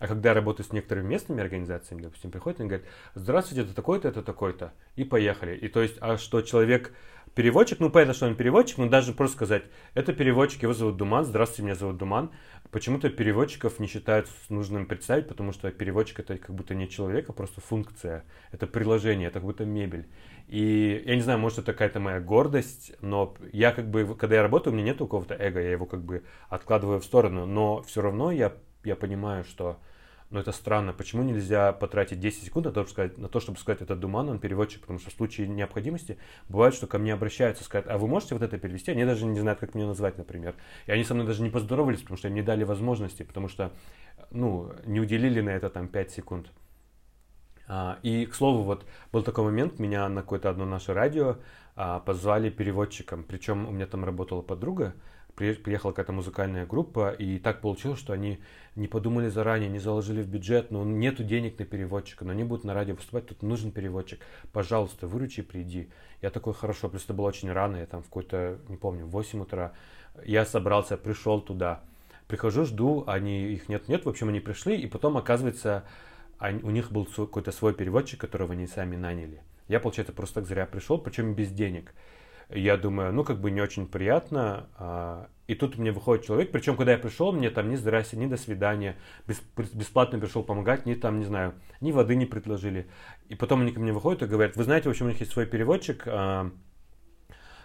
S2: А когда я работаю с некоторыми местными организациями, допустим, приходят и говорят, здравствуйте, это такой-то, это такой-то, и поехали. И то есть, а что человек переводчик, ну понятно, что он переводчик, но даже просто сказать, это переводчик, его зовут Думан, здравствуйте, меня зовут Думан. Почему-то переводчиков не считают нужным представить, потому что переводчик это как будто не человек, а просто функция, это приложение, это как будто мебель. И я не знаю, может это какая-то моя гордость, но я как бы, когда я работаю, у меня нет какого-то эго, я его как бы откладываю в сторону, но все равно я, я понимаю, что но это странно. Почему нельзя потратить 10 секунд на то, чтобы сказать, на то, чтобы сказать это Думан, он переводчик, потому что в случае необходимости бывает, что ко мне обращаются, сказать, а вы можете вот это перевести? Они даже не знают, как меня назвать, например. И они со мной даже не поздоровались, потому что им не дали возможности, потому что, ну, не уделили на это там 5 секунд. А, и, к слову, вот был такой момент, меня на какое-то одно наше радио а, позвали переводчиком, причем у меня там работала подруга, приехала какая-то музыкальная группа, и так получилось, что они не подумали заранее, не заложили в бюджет, но нету денег на переводчика, но они будут на радио выступать, тут нужен переводчик. Пожалуйста, выручи, приди. Я такой, хорошо, плюс это было очень рано, я там в какой-то, не помню, в 8 утра. Я собрался, пришел туда. Прихожу, жду, они, их нет-нет, в общем, они пришли, и потом, оказывается, они, у них был какой-то свой переводчик, которого они сами наняли. Я, получается, просто так зря пришел, причем без денег я думаю, ну, как бы не очень приятно. А, и тут мне выходит человек, причем, когда я пришел, мне там ни здрасте, ни до свидания, бесплатно пришел помогать, ни там, не знаю, ни воды не предложили. И потом они ко мне выходят и говорят, вы знаете, в общем, у них есть свой переводчик, а,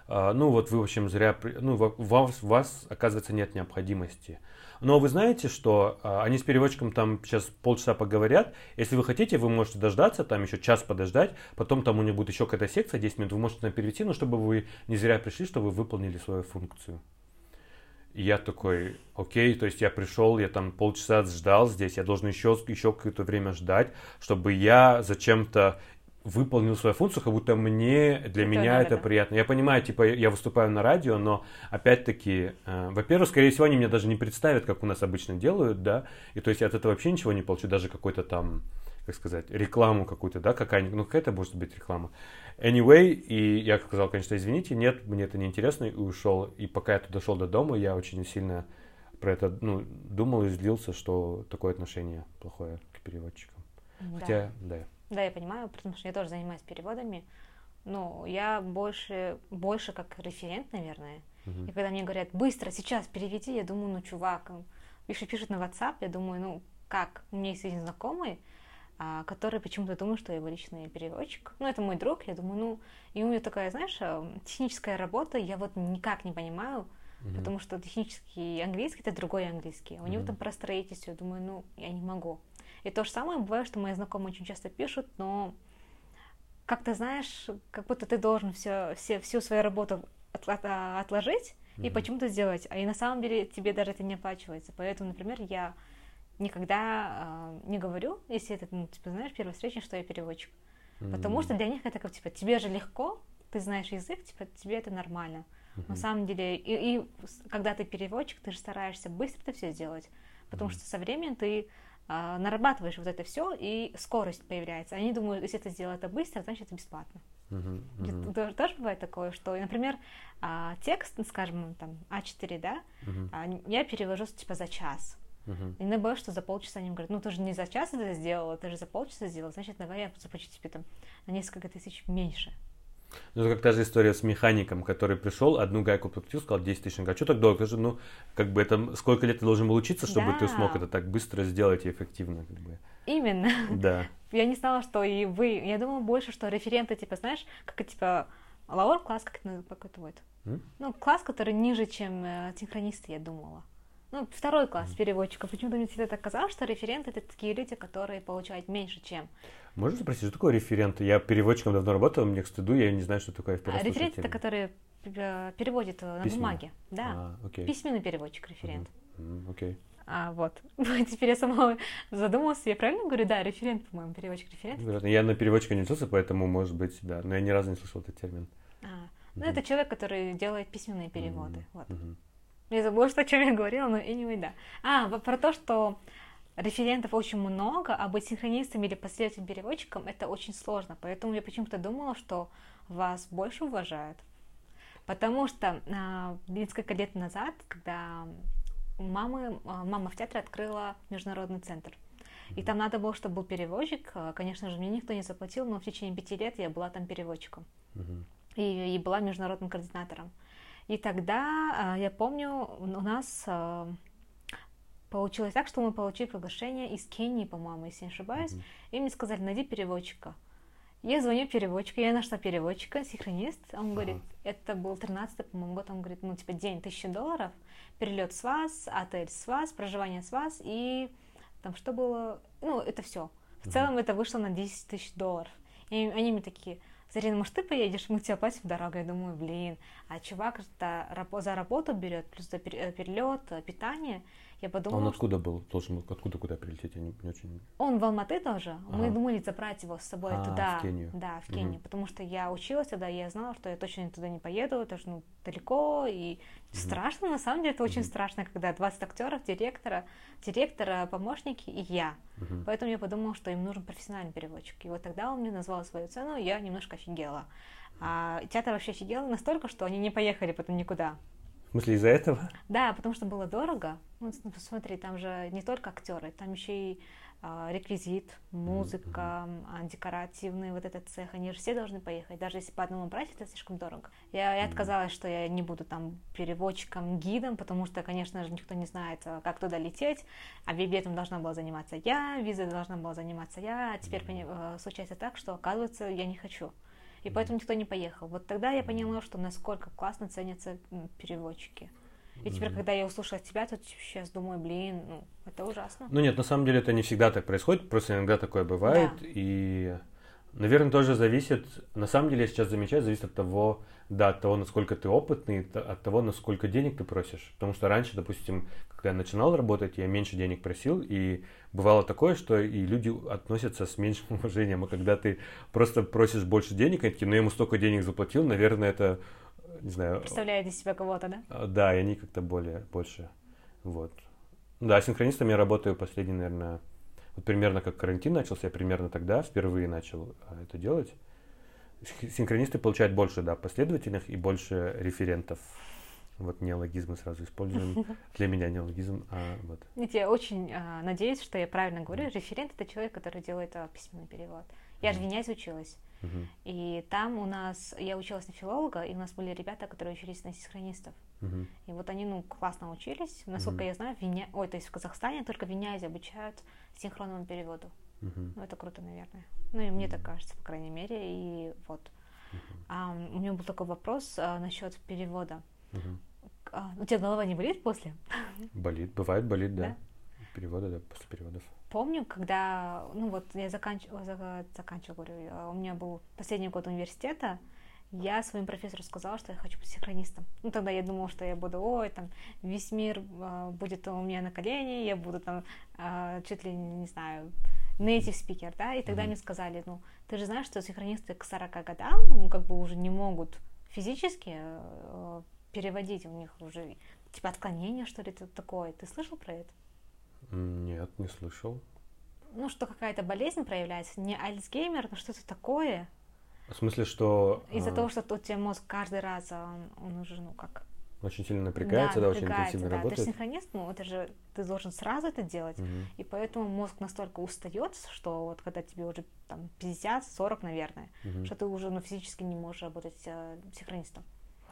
S2: а, ну, вот вы, в общем, зря, ну, вас, вас, оказывается, нет необходимости. Но вы знаете, что а, они с переводчиком там сейчас полчаса поговорят. Если вы хотите, вы можете дождаться, там еще час подождать. Потом там у них будет еще какая-то секция, 10 минут, вы можете там перевести, но чтобы вы не зря пришли, чтобы вы выполнили свою функцию. И я такой, окей, то есть я пришел, я там полчаса ждал здесь, я должен еще, еще какое-то время ждать, чтобы я зачем-то выполнил свою функцию, как будто мне, для это меня это приятно. Я понимаю, типа, я выступаю на радио, но опять-таки, э, во-первых, скорее всего, они меня даже не представят, как у нас обычно делают, да, и то есть я от этого вообще ничего не получу, даже какой-то там, как сказать, рекламу какую-то, да, какая-нибудь, ну какая-то может быть реклама. Anyway, и я сказал, конечно, извините, нет, мне это не интересно, и ушел. И пока я туда шел до дома, я очень сильно про это ну, думал и злился, что такое отношение плохое к переводчикам. Да. Хотя, да.
S1: Да, я понимаю, потому что я тоже занимаюсь переводами. Но я больше, больше как референт, наверное. Uh-huh. И когда мне говорят, быстро, сейчас переведи, я думаю, ну, чувак, пишет, пишет на WhatsApp, я думаю, ну, как? У меня есть один знакомый, а, который почему-то думает, что я его личный переводчик. Ну, это мой друг, я думаю, ну, и у меня такая, знаешь, а, техническая работа, я вот никак не понимаю, uh-huh. потому что технический английский это другой английский. А у uh-huh. него там про строительство, я думаю, ну, я не могу. И то же самое бывает, что мои знакомые очень часто пишут, но как ты знаешь, как будто ты должен все, все, всю свою работу отложить и mm-hmm. почему-то сделать. А и на самом деле тебе даже это не оплачивается. Поэтому, например, я никогда э, не говорю, если это, ну, типа, знаешь, первая встреча, что я переводчик. Mm-hmm. Потому что для них это как, типа, тебе же легко, ты знаешь язык, типа, тебе это нормально. Mm-hmm. На самом деле, и, и когда ты переводчик, ты же стараешься быстро это все сделать. Потому mm-hmm. что со временем ты а, нарабатываешь вот это все, и скорость появляется. Они думают, если это сделать это быстро, значит это бесплатно.
S2: Мгм, мгм,
S1: Тоже, бывает такое, что, например, а, текст, ну, скажем, там, А4, да, а, я перевожу, типа, за час. И иногда бывает, что за полчаса они говорят, ну, ты же не за час это сделала, ты же за полчаса сделала, значит, давай я заплачу тебе там на несколько тысяч меньше.
S2: Ну, это как та же история с механиком, который пришел, одну гайку подкрутил, сказал 10 тысяч. Говорит, а что так долго? Скажи, ну, как бы это, сколько лет ты должен был учиться, чтобы ты
S1: Да.
S2: смог это так быстро сделать и эффективно, как бы.
S1: Именно.
S2: Да. [laughs]
S1: Я не знала, что и вы. Я думала больше, что референты, типа, знаешь, как типа, лаур класс, как это, как это будет?
S2: М?
S1: Ну, класс, который ниже, чем э, синхронисты, я думала. Ну, второй класс переводчика. Почему-то мне всегда так казалось, что референты это такие люди, которые получают меньше, чем.
S2: Можно спросить, что такое референт? Я переводчиком давно работал, мне к стыду, я не знаю, что такое. впервые
S1: А референт это которые э, переводят э, на
S2: Письменно.
S1: бумаге. Да.
S2: А, окей.
S1: Письменный переводчик, референт.
S2: М, Окей.
S1: А [laughs] вот. Теперь я сама задумалась, я правильно говорю? Да, референт, по-моему, переводчик референт.
S2: Вероятно. Я на переводчика не учился, поэтому, может быть, да. Но я ни разу не слышал этот термин.
S1: А, ну,
S2: Мгм.
S1: это человек, который делает письменные переводы.
S2: М,
S1: Вот.
S2: мгм.
S1: Я забыла, что, о чем я говорила, но anyway, да. А, про то, что референтов очень много, а быть синхронистом или последовательным переводчиком это очень сложно. Поэтому я почему-то думала, что вас больше уважают. Потому что а, несколько лет назад, когда мамы, а, мама в театре открыла международный центр. И там надо было, чтобы был переводчик. А, Конечно же, мне никто не заплатил, но в течение пяти лет я была там переводчиком
S2: Мгм.
S1: и, и была международным координатором. И тогда, а, я помню, у нас а, получилось так, что мы получили приглашение из Кении, по-моему, если не ошибаюсь,
S2: Мгм.
S1: и мне сказали, найди переводчика. Я звоню переводчику, я нашла переводчика, синхронист, он говорит, это был 13 по-моему, год, он говорит, ну, типа, день, тысяча долларов, перелет с вас, отель с вас, проживание с вас, и там что было, ну, это все. В
S2: Мгм.
S1: целом это вышло на 10 тысяч долларов. И они мне такие, Зарина, может, ты поедешь, мы тебе оплатим дорогу. Я думаю, блин, а чувак за работу берет, плюс за э, перелет, э, питание. Я
S2: А
S1: подумала,
S2: он
S1: что
S2: откуда был? Должен был откуда куда прилететь? Я не, не очень...
S1: он в Алматы тоже. Мы
S2: Ага.
S1: думали забрать его с собой
S2: А,
S1: туда.
S2: в Кению.
S1: Да, в. Кению. Потому что я училась тогда, и я знала, что я точно туда не поеду. Это же ну, далеко и страшно. На самом деле это очень
S2: Мгм.
S1: страшно, когда 20 актеров, директора, директора, помощники и я.
S2: Мгм.
S1: Поэтому я подумала, что им нужен профессиональный переводчик. И вот тогда он мне назвал свою цену, я немножко офигела. А театр вообще офигел настолько, что они не поехали потом никуда.
S2: Смысле, из-за этого?
S1: Да, потому что было дорого. Ну, с- посмотри, там же не только актеры, там еще и а, реквизит, музыка, а, декоративный вот этот цех. Они же все должны поехать, даже если по одному брать, это слишком дорого. Я, я отказалась, что я не буду там переводчиком, гидом, потому что, конечно же, никто не знает, а, как туда лететь. А билетом должна была заниматься я, визой должна была заниматься я. А теперь э, случается так, что, оказывается, я не хочу. И поэтому никто не поехал. Вот тогда я поняла, что насколько классно ценятся переводчики. И теперь, когда я услышала тебя, то сейчас думаю, блин, ну, это ужасно.
S2: Ну нет, на самом деле это не всегда так происходит, просто иногда такое бывает. И, наверное, тоже зависит, на самом деле я сейчас замечаю, зависит от того, да, от того, насколько ты опытный, от того, насколько денег ты просишь. Потому что раньше, допустим, когда я начинал работать, я меньше денег просил, и бывало такое, что и люди относятся с меньшим [laughs] уважением. А когда ты просто просишь больше денег, они такие, ну я ему столько денег заплатил, наверное, это, не знаю,
S1: Представляет из себя кого-то, да?
S2: а, Да, и они как-то более, больше, вот. Да, синхронистом я работаю последний, наверное, вот примерно как карантин начался, я примерно тогда впервые начал а, это делать. Синхронисты получают больше, да, последовательных и больше референтов. Вот неологизмы сразу используем. [laughs] Для меня неологизм, а вот.
S1: Нет, я очень а, надеюсь, что я правильно говорю. Референт это человек, который делает а, письменный перевод. Я же в. Винязе училась.
S2: Мгм,
S1: И там у нас, я училась на филолога, и у нас были ребята, которые учились на синхронистов.
S2: Мгм,
S1: И вот они, ну, классно учились. Насколько
S2: Мгм.
S1: я знаю, в Виня... Ой, то есть в Казахстане только в Винязе обучают синхронному переводу.
S2: мгм,
S1: Ну, это круто, наверное. Ну, и мне так кажется, по крайней мере. И вот. А, у меня был такой вопрос а, насчет перевода.
S2: мгм.
S1: А, у тебя голова не болит после?
S2: Болит, бывает болит, да.
S1: Да?
S2: Переводы, да, после переводов.
S1: Помню, когда, ну вот я заканчивала, заканчивала, говорю, а, у меня был последний год университета, я своим профессору сказала, что я хочу быть синхронистом. Ну, тогда я думала, что я буду, ой, там, весь мир а, будет у меня на колене, я буду там, а, чуть ли, не знаю, native speaker, да, и тогда
S2: Мгм.
S1: мне сказали, ну, ты же знаешь, что синхронисты к 40 годам, ну, как бы уже не могут физически э, переводить, у них уже, типа, отклонение, что ли, такое. Ты слышал про это?
S2: Нет, не слышал.
S1: ну, что какая-то болезнь проявляется, не Альцгеймер, но что-то такое.
S2: В смысле, что...
S1: Из-за а... того, что у тебя мозг каждый раз, он, он уже, ну, как
S2: очень сильно напрягается, да, да очень интенсивно да. работает.
S1: То есть синхронист, ну, это же ты должен сразу это делать, угу. и поэтому мозг настолько устает, что вот когда тебе уже там 50-40, наверное, угу. что ты уже ну, физически не можешь работать э, синхронистом.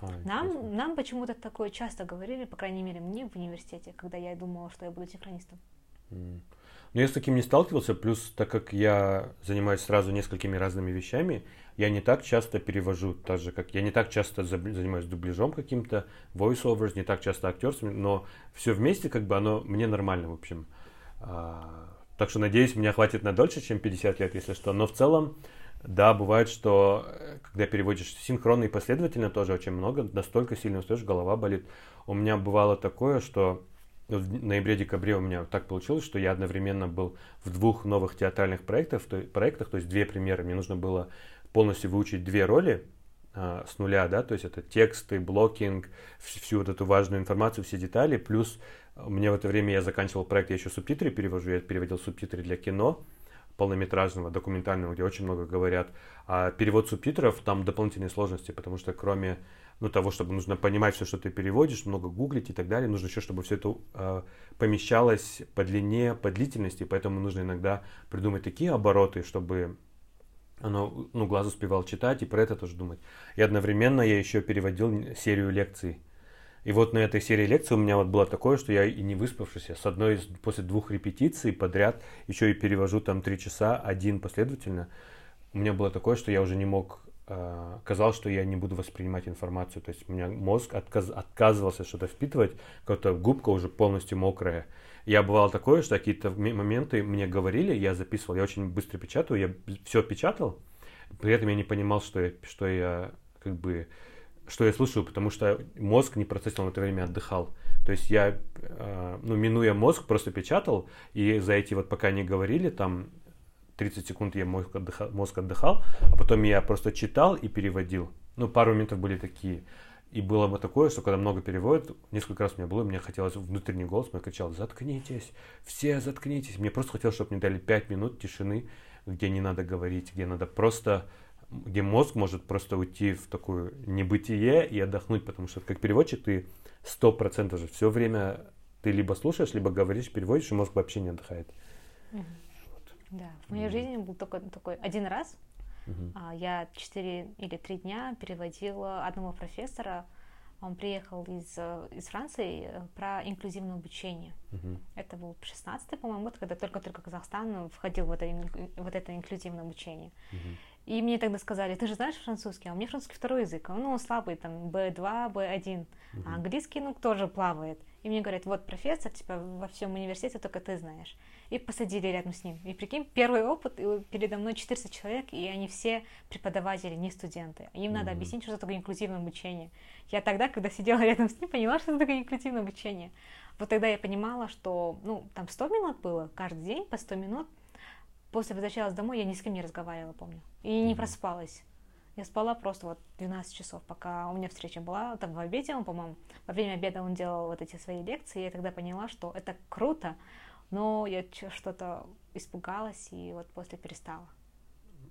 S1: А, нам, нам почему-то такое часто говорили, по крайней мере, мне в университете, когда я думала, что я буду синхронистом.
S2: Mm. Но я с таким не сталкивался, плюс так как я занимаюсь сразу несколькими разными вещами, я не так часто перевожу, так же как я не так часто занимаюсь дубляжом каким-то, voiceovers, не так часто актерством, но все вместе как бы оно мне нормально, в общем. А, так что надеюсь, меня хватит на дольше, чем 50 лет, если что. Но в целом, да, бывает, что э, когда переводишь синхронно и последовательно тоже очень много, настолько сильно устаешь, голова болит. У меня бывало такое, что в ноябре-декабре у меня так получилось, что я одновременно был в двух новых театральных проектах, то, проектах, то есть две премьеры. Мне нужно было полностью выучить две роли а, с нуля, да, то есть это тексты, блокинг, всю вот эту важную информацию, все детали, плюс мне в это время я заканчивал проект, я еще субтитры перевожу, я переводил субтитры для кино, полнометражного, документального, где очень много говорят. А перевод субтитров, там дополнительные сложности, потому что кроме ну, того, чтобы нужно понимать все, что ты переводишь, много гуглить и так далее, нужно еще, чтобы все это э, помещалось по длине, по длительности, поэтому нужно иногда придумать такие обороты, чтобы оно, ну, глаз успевал читать и про это тоже думать. И одновременно я еще переводил серию лекций. И вот на этой серии лекций у меня вот было такое, что я и не выспавшийся, с одной из, после двух репетиций подряд, еще и перевожу там три часа, один последовательно, у меня было такое, что я уже не мог Э, казалось, что я не буду воспринимать информацию. То есть у меня мозг отказ, отказывался что-то впитывать, какая-то губка уже полностью мокрая. Я бывало такое, что какие-то моменты мне говорили, я записывал, я очень быстро печатаю, я все печатал, при этом я не понимал, что я, что я как бы что я слушаю, потому что мозг не процессил в это время отдыхал. То есть я, э, ну, минуя мозг, просто печатал, и за эти вот, пока они говорили, там, 30 секунд я мозг отдыхал, мозг отдыхал, а потом я просто читал и переводил. Ну, пару моментов были такие. И было бы такое, что когда много переводят, несколько раз у меня было, мне хотелось внутренний голос, мне кричал, заткнитесь, все заткнитесь. Мне просто хотелось, чтобы мне дали 5 минут тишины, где не надо говорить, где надо просто, где мозг может просто уйти в такое небытие и отдохнуть, потому что как переводчик ты сто процентов же все время ты либо слушаешь, либо говоришь, переводишь, и мозг вообще не отдыхает.
S1: Uh-huh. Да, в моей mm-hmm. жизни был только такой один раз. Mm-hmm. Я четыре или три дня переводила одного профессора. Он приехал из, э, из Франции э, про инклюзивное обучение. Mm-hmm. Это был 16-й, по-моему, год, когда только-только Казахстан входил в это, вот это инклюзивное обучение. Mm-hmm. И мне тогда сказали, ты же знаешь французский, а у меня французский второй язык, ну, он слабый, там, B2, B1, mm-hmm. а английский, ну, тоже плавает. И мне говорят, вот профессор, типа, во всем университете только ты знаешь. И посадили рядом с ним. И прикинь, первый опыт, и передо мной 400 человек, и они все преподаватели, не студенты. Им mm-hmm. надо объяснить, что такое инклюзивное обучение. Я тогда, когда сидела [laughs] рядом с ним, поняла, что это такое инклюзивное обучение. Вот тогда я понимала, что, ну, там 100 минут было, каждый день по 100 минут. После возвращалась домой, я ни с кем не разговаривала, помню. И не проспалась. Я спала просто вот 12 часов, пока у меня встреча была, там в обеде он, по-моему, во время обеда он делал вот эти свои лекции, и я тогда поняла, что это круто, но я что-то испугалась и вот после перестала.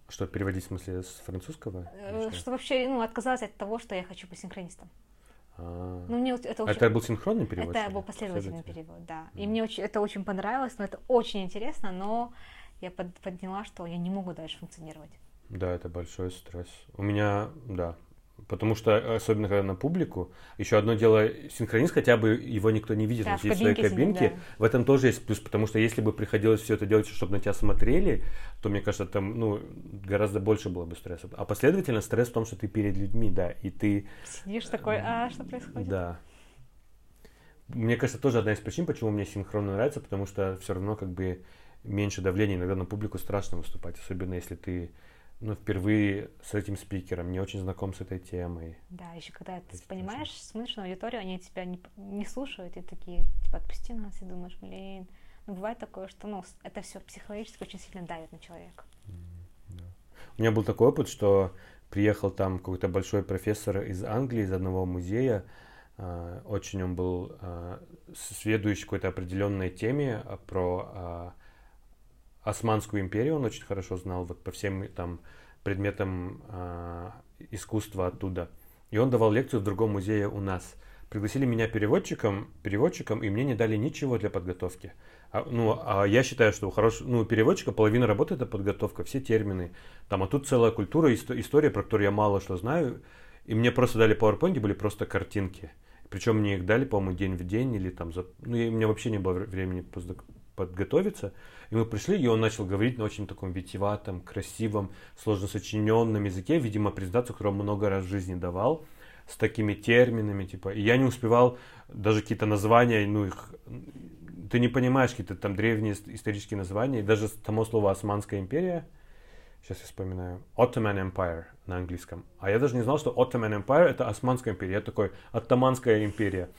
S2: Что, переводить в смысле с французского?
S1: Э, что? что вообще, ну, отказалась от того, что я хочу быть синхронистом.
S2: А, ну, мне это, очень... это был синхронный перевод?
S1: Это был последовательный перевод, да. И мне очень, это очень понравилось, но это очень интересно, но я под, подняла, что я не могу дальше функционировать.
S2: Да, это большой стресс. У меня, да, Потому что, особенно когда на публику, еще одно дело, синхронист хотя бы его никто не видит, да, он сидит в своей кабинке. да. В этом тоже есть плюс, потому что если бы приходилось все это делать, чтобы на тебя смотрели, то, мне кажется, там, ну, гораздо больше было бы стресса. А последовательно стресс в том, что ты перед людьми, да, и ты...
S1: Сидишь такой, а что происходит?
S2: Да. Мне кажется, тоже одна из причин, почему мне синхронно нравится, потому что все равно как бы меньше давления. Иногда на публику страшно выступать, особенно если ты ну, впервые с этим спикером, не очень знаком с этой темой.
S1: Да, еще когда ты Это понимаешь, очень... смотришь на аудиторию, они тебя не, не слушают, и такие, типа, отпусти нас, и думаешь, блин. Ну, бывает такое, что, ну, это все психологически очень сильно давит на человека.
S2: Mm, да. У меня был такой опыт, что приехал там какой-то большой профессор из Англии, из одного музея, Uh, очень он был uh, сведущий какой-то определенной теме про uh, Османскую империю он очень хорошо знал, вот по всем там предметом э, искусства оттуда. И он давал лекцию в другом музее у нас. Пригласили меня переводчиком, переводчиком, и мне не дали ничего для подготовки. А, ну, а я считаю, что у хорошего ну, переводчика половина работы это подготовка, все термины. Там, а тут целая культура, история, про которую я мало что знаю. И мне просто дали PowerPoint, были просто картинки. Причем мне их дали, по-моему, день в день или там за... Ну, и у меня вообще не было времени подготовиться. И мы пришли, и он начал говорить на очень таком витиеватом, красивом, сложно сочиненном языке, видимо, презентацию, которую он много раз в жизни давал, с такими терминами, типа, и я не успевал даже какие-то названия, ну, их, ты не понимаешь какие-то там древние исторические названия, и даже само слово «Османская империя», сейчас я вспоминаю, Ottoman Empire на английском. А я даже не знал, что Ottoman Empire это Османская империя. Я такой, Оттоманская империя.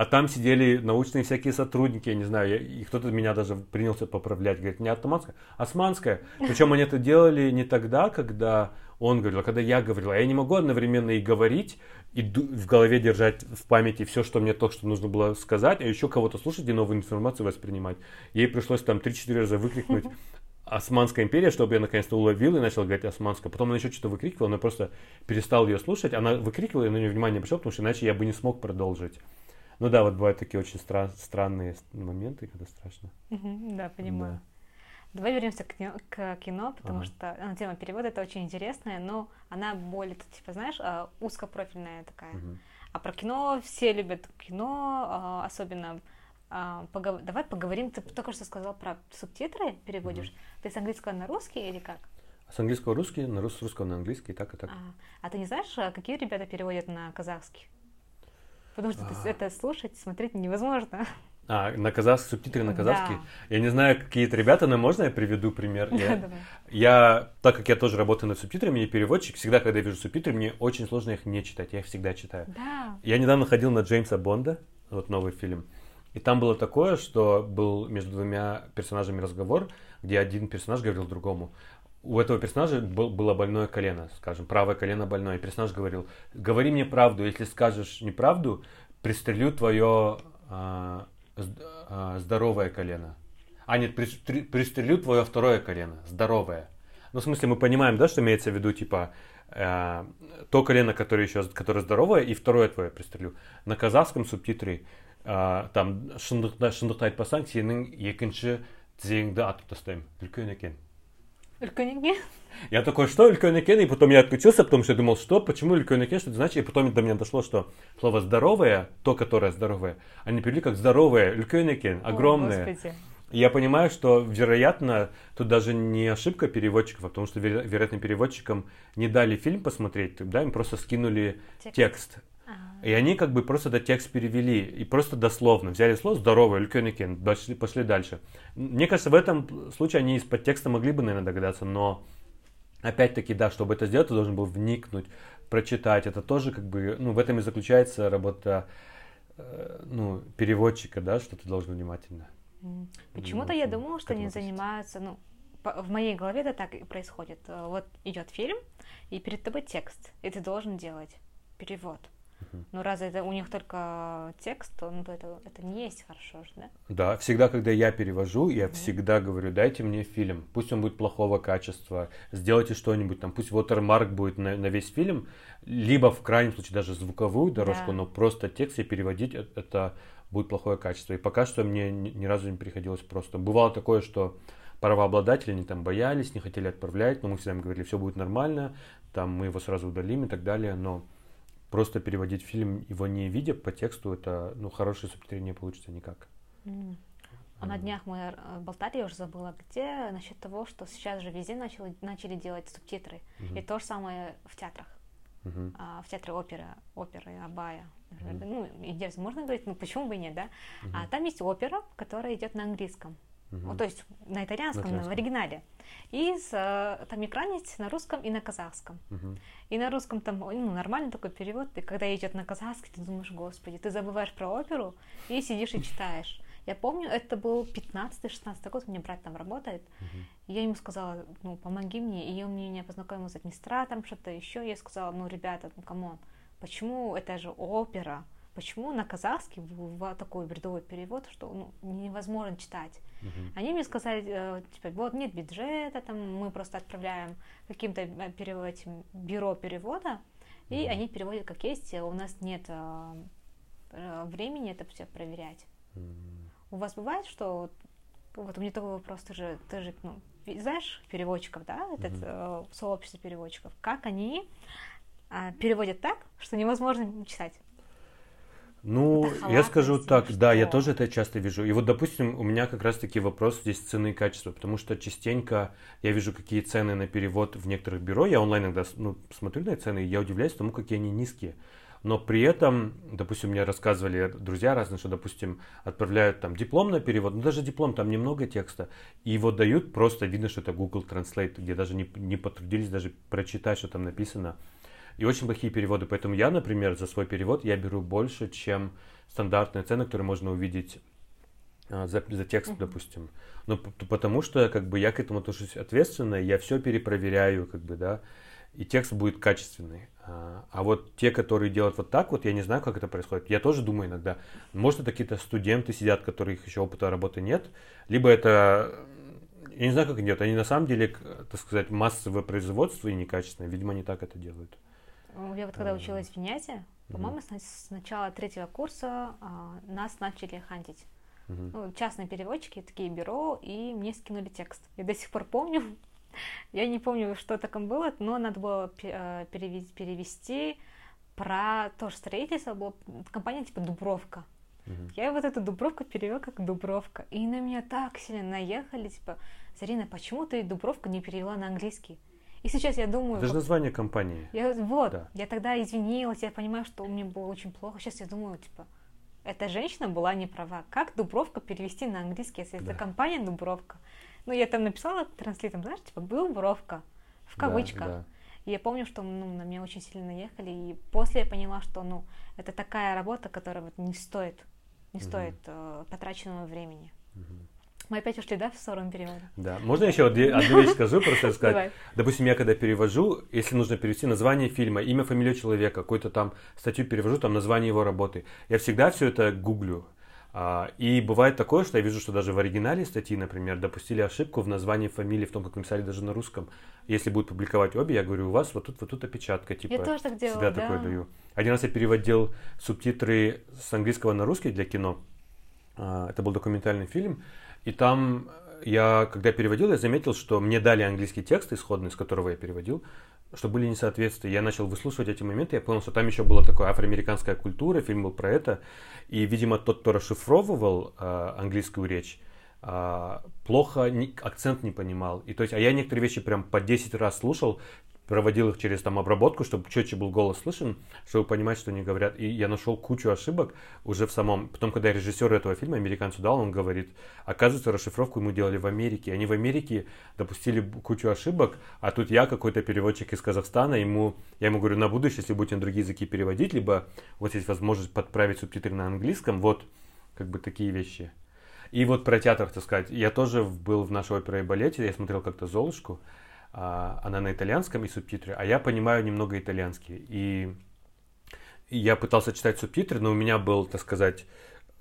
S2: А там сидели научные всякие сотрудники, я не знаю, и кто-то меня даже принялся поправлять, говорит, не оттоманская, османская. Причем они это делали не тогда, когда он говорил, а когда я говорил. А я не могу одновременно и говорить, и в голове держать в памяти все, что мне только что нужно было сказать, а еще кого-то слушать и новую информацию воспринимать. Ей пришлось там 3-4 раза выкрикнуть [laughs] Османская империя, чтобы я наконец-то уловил и начал говорить османская. Потом она еще что-то выкрикивала, но я просто перестал ее слушать. Она выкрикивала, и на нее внимание обращал, потому что иначе я бы не смог продолжить. Ну да, вот бывают такие очень стра- странные моменты, когда страшно.
S1: да, понимаю. Да. Давай вернемся к кино, к кино потому ага. что ну, тема перевода это очень интересная, но она более, типа, знаешь, а, узкопрофильная такая. Угу. А про кино все любят кино, а, особенно а, погов... давай поговорим. Ты только что сказал про субтитры переводишь. Угу. Ты с английского на русский или как?
S2: С английского русский, на рус... с русского на английский, и так и так.
S1: А, а ты не знаешь, какие ребята переводят на казахский? Потому что а... это слушать, смотреть невозможно.
S2: А, на казахский, субтитры на казахский. Да. Я не знаю, какие-то ребята, но можно я приведу пример? Я, я, так как я тоже работаю над субтитрами и переводчик, всегда, когда я вижу субтитры, мне очень сложно их не читать, я их всегда читаю.
S1: Да.
S2: Я недавно ходил на Джеймса Бонда, вот новый фильм, и там было такое, что был между двумя персонажами разговор, где один персонаж говорил другому, у этого персонажа был, было больное колено, скажем, правое колено больное. И персонаж говорил, говори мне правду, если скажешь неправду, пристрелю твое а, а, здоровое колено. А нет, при, при, пристрелю твое второе колено, здоровое. Ну, в смысле, мы понимаем, да, что имеется в виду, типа, э, то колено, которое еще, которое здоровое, и второе твое пристрелю. На казахском субтитре э, там шындықты айтпасаң сенің екінші тізеңді атып тастаймын үлкен екен
S1: Үлкен
S2: Я такой, что үлкен и потом я отключился, потому что я думал, что, почему үлкен что это значит, и потом до меня дошло, что слово здоровое, то, которое здоровое, они перевели как здоровое, үлкен огромное. О, я понимаю, что, вероятно, тут даже не ошибка переводчиков, а потому что, вероятно, переводчикам не дали фильм посмотреть, да, им просто скинули текст. текст. И они как бы просто этот текст перевели и просто дословно взяли слово «здоровый», «үлкен пошли, пошли дальше. Мне кажется, в этом случае они из-под текста могли бы, наверное, догадаться, но опять-таки, да, чтобы это сделать, ты должен был вникнуть, прочитать. Это тоже как бы, ну, в этом и заключается работа, э, ну, переводчика, да, что ты должен внимательно.
S1: Почему-то я думала, что они занимаются, ну, в моей голове это так и происходит. Вот идет фильм, и перед тобой текст, и ты должен делать перевод. Ну, раз это у них только текст, то, ну, то это, это не есть хорошо же, да?
S2: Да, всегда, когда я перевожу, я mm-hmm. всегда говорю, дайте мне фильм, пусть он будет плохого качества, сделайте что-нибудь там, пусть watermark будет на, на весь фильм, либо в крайнем случае даже звуковую дорожку, да. но просто текст и переводить это, это будет плохое качество. И пока что мне ни, ни разу не приходилось просто. Бывало такое, что правообладатели не там боялись, не хотели отправлять, но мы всегда им говорили, все будет нормально, там мы его сразу удалим и так далее, но просто переводить фильм, его не видя по тексту, это, ну, хорошее субтитры не получится никак.
S1: Mm. А на днях мы э, болтали, я уже забыла, где насчет того, что сейчас же везде начали, начали делать субтитры. Mm-hmm. И то же самое в театрах. Mm-hmm. А, в театре опера, оперы, Абая. Mm-hmm. Ну, можно говорить, ну почему бы и нет, да? Mm-hmm. А там есть опера, которая идет на английском. Ну, то есть на итальянском, на, итальянском. в оригинале. И с, э, там экран есть на русском и на казахском. Uh-huh. И на русском там ну, нормальный такой перевод. И когда идет на казахский, ты думаешь, господи, ты забываешь про оперу и сидишь и читаешь. Я помню, это был 15-16 год, у меня брат там работает. Uh-huh. я ему сказала, ну, помоги мне. И он меня познакомил с администратором, что-то еще. Я сказала, ну, ребята, ну, come on, почему это же опера? Почему на казахский был такой бредовой перевод, что ну, невозможно читать.
S2: Мгм.
S1: Они мне сказали, э, типа, вот нет бюджета, там мы просто отправляем каким-то э, перев- этим бюро перевода, и
S2: Мгм.
S1: они переводят как есть, а у нас нет э, э, времени это все проверять.
S2: М.
S1: У вас бывает, что вот, у меня такой вопрос, ты же, ты же ну, знаешь переводчиков, да, этот
S2: Мгм.
S1: э, сообщество переводчиков, как они а, переводят так, что невозможно читать.
S2: Ну, я скажу так,
S1: или
S2: да, я
S1: что?
S2: тоже это часто вижу. И вот, допустим, у меня как раз-таки вопрос здесь цены и качества, потому что частенько я вижу, какие цены на перевод в некоторых бюро. Я онлайн иногда ну, смотрю на цены, и я удивляюсь тому, какие они низкие. Но при этом, допустим, мне рассказывали друзья разные, что, допустим, отправляют там диплом на перевод, ну даже диплом, там немного текста, и его дают, просто видно, что это Google Translate, где даже не, не потрудились даже прочитать, что там написано. И очень плохие переводы. Поэтому я, например, за свой перевод я беру больше, чем стандартная цена, которую можно увидеть а, за, за текст,
S1: Мгм.
S2: допустим. Но п- потому что как бы я к этому отношусь ответственно, я все перепроверяю, как бы, да, и текст будет качественный. А, а вот те, которые делают вот так вот, я не знаю, как это происходит. Я тоже думаю иногда, может, это какие-то студенты сидят, которых еще опыта работы нет, либо это, я не знаю, как они делают, они на самом деле, так сказать, массовое производство и некачественное, видимо, они так это делают.
S1: Я вот когда училась в Виньяте,
S2: мгм.
S1: по-моему, с, на- с начала третьего курса а, нас начали хантить. Ну, частные переводчики, такие бюро, и мне скинули текст. Я до сих пор помню. [laughs] Я не помню, что там было, но надо было э, перевести, перевести про тоже строительство. Была компания типа Дубровка.
S2: Мгм.
S1: Я вот эту Дубровку перевела как Дубровка. И на меня так сильно наехали, типа, Зарина, почему ты Дубровку не перевела на английский? И сейчас я думаю,
S2: Это же
S1: вот,
S2: название компании.
S1: я, вот,
S2: Да.
S1: я тогда извинилась, я понимаю, что мне было очень плохо. Сейчас я думаю, типа, эта женщина была не права. Как Дубровка перевести на английский, если
S2: Да.
S1: это компания Дубровка? Ну, я там написала транслитом, знаешь, типа, Дубровка, в
S2: Да,
S1: кавычках.
S2: да.
S1: И я помню, что ну, на меня очень сильно наехали, и после я поняла, что, ну, это такая работа, которая вот не стоит, не
S2: Мгм.
S1: стоит э, потраченного времени.
S2: Мгм.
S1: Мы опять ушли, да, в сторону перевода?
S2: Да. Можно еще одну вещь скажу, просто [laughs] сказать.
S1: Давай.
S2: Допустим, я когда перевожу, если нужно перевести название фильма, имя, фамилию человека, какую-то там статью перевожу, там название его работы, я всегда все это гуглю. А, И бывает такое, что я вижу, что даже в оригинале статьи, например, допустили ошибку в названии фамилии, в том, как написали даже на русском. Если будут публиковать обе, я говорю, у вас вот тут вот тут опечатка, типа.
S1: Я тоже так делала,
S2: Всегда
S1: да.
S2: такое даю. Один раз я переводил субтитры с английского на русский для кино. А, Это был документальный фильм. И там я, когда переводил, я заметил, что мне дали английский текст исходный, с которого я переводил, что были несоответствия. Я начал выслушивать эти моменты, я понял, что там еще была такая афроамериканская культура, фильм был про это. И, видимо, тот, кто расшифровывал а, английскую речь, а, плохо акцент не понимал. И то есть, а я некоторые вещи прям по 10 раз слушал, проводил их через там обработку, чтобы четче был голос слышен, чтобы понимать, что они говорят. И я нашел кучу ошибок уже в самом. Потом, когда режиссер этого фильма, американцу дал, он говорит, оказывается, расшифровку ему делали в Америке. Они в Америке допустили кучу ошибок, а тут я, какой-то переводчик из Казахстана, ему, я ему говорю, на будущее, если будете на другие языки переводить, либо вот есть возможность подправить субтитры на английском, вот как бы такие вещи. И вот про театр, так сказать. Я тоже был в нашей опере и балете, я смотрел как-то «Золушку», а, она на итальянском и субтитры, а я понимаю немного итальянский. И, я пытался читать субтитры, но у меня был, так сказать,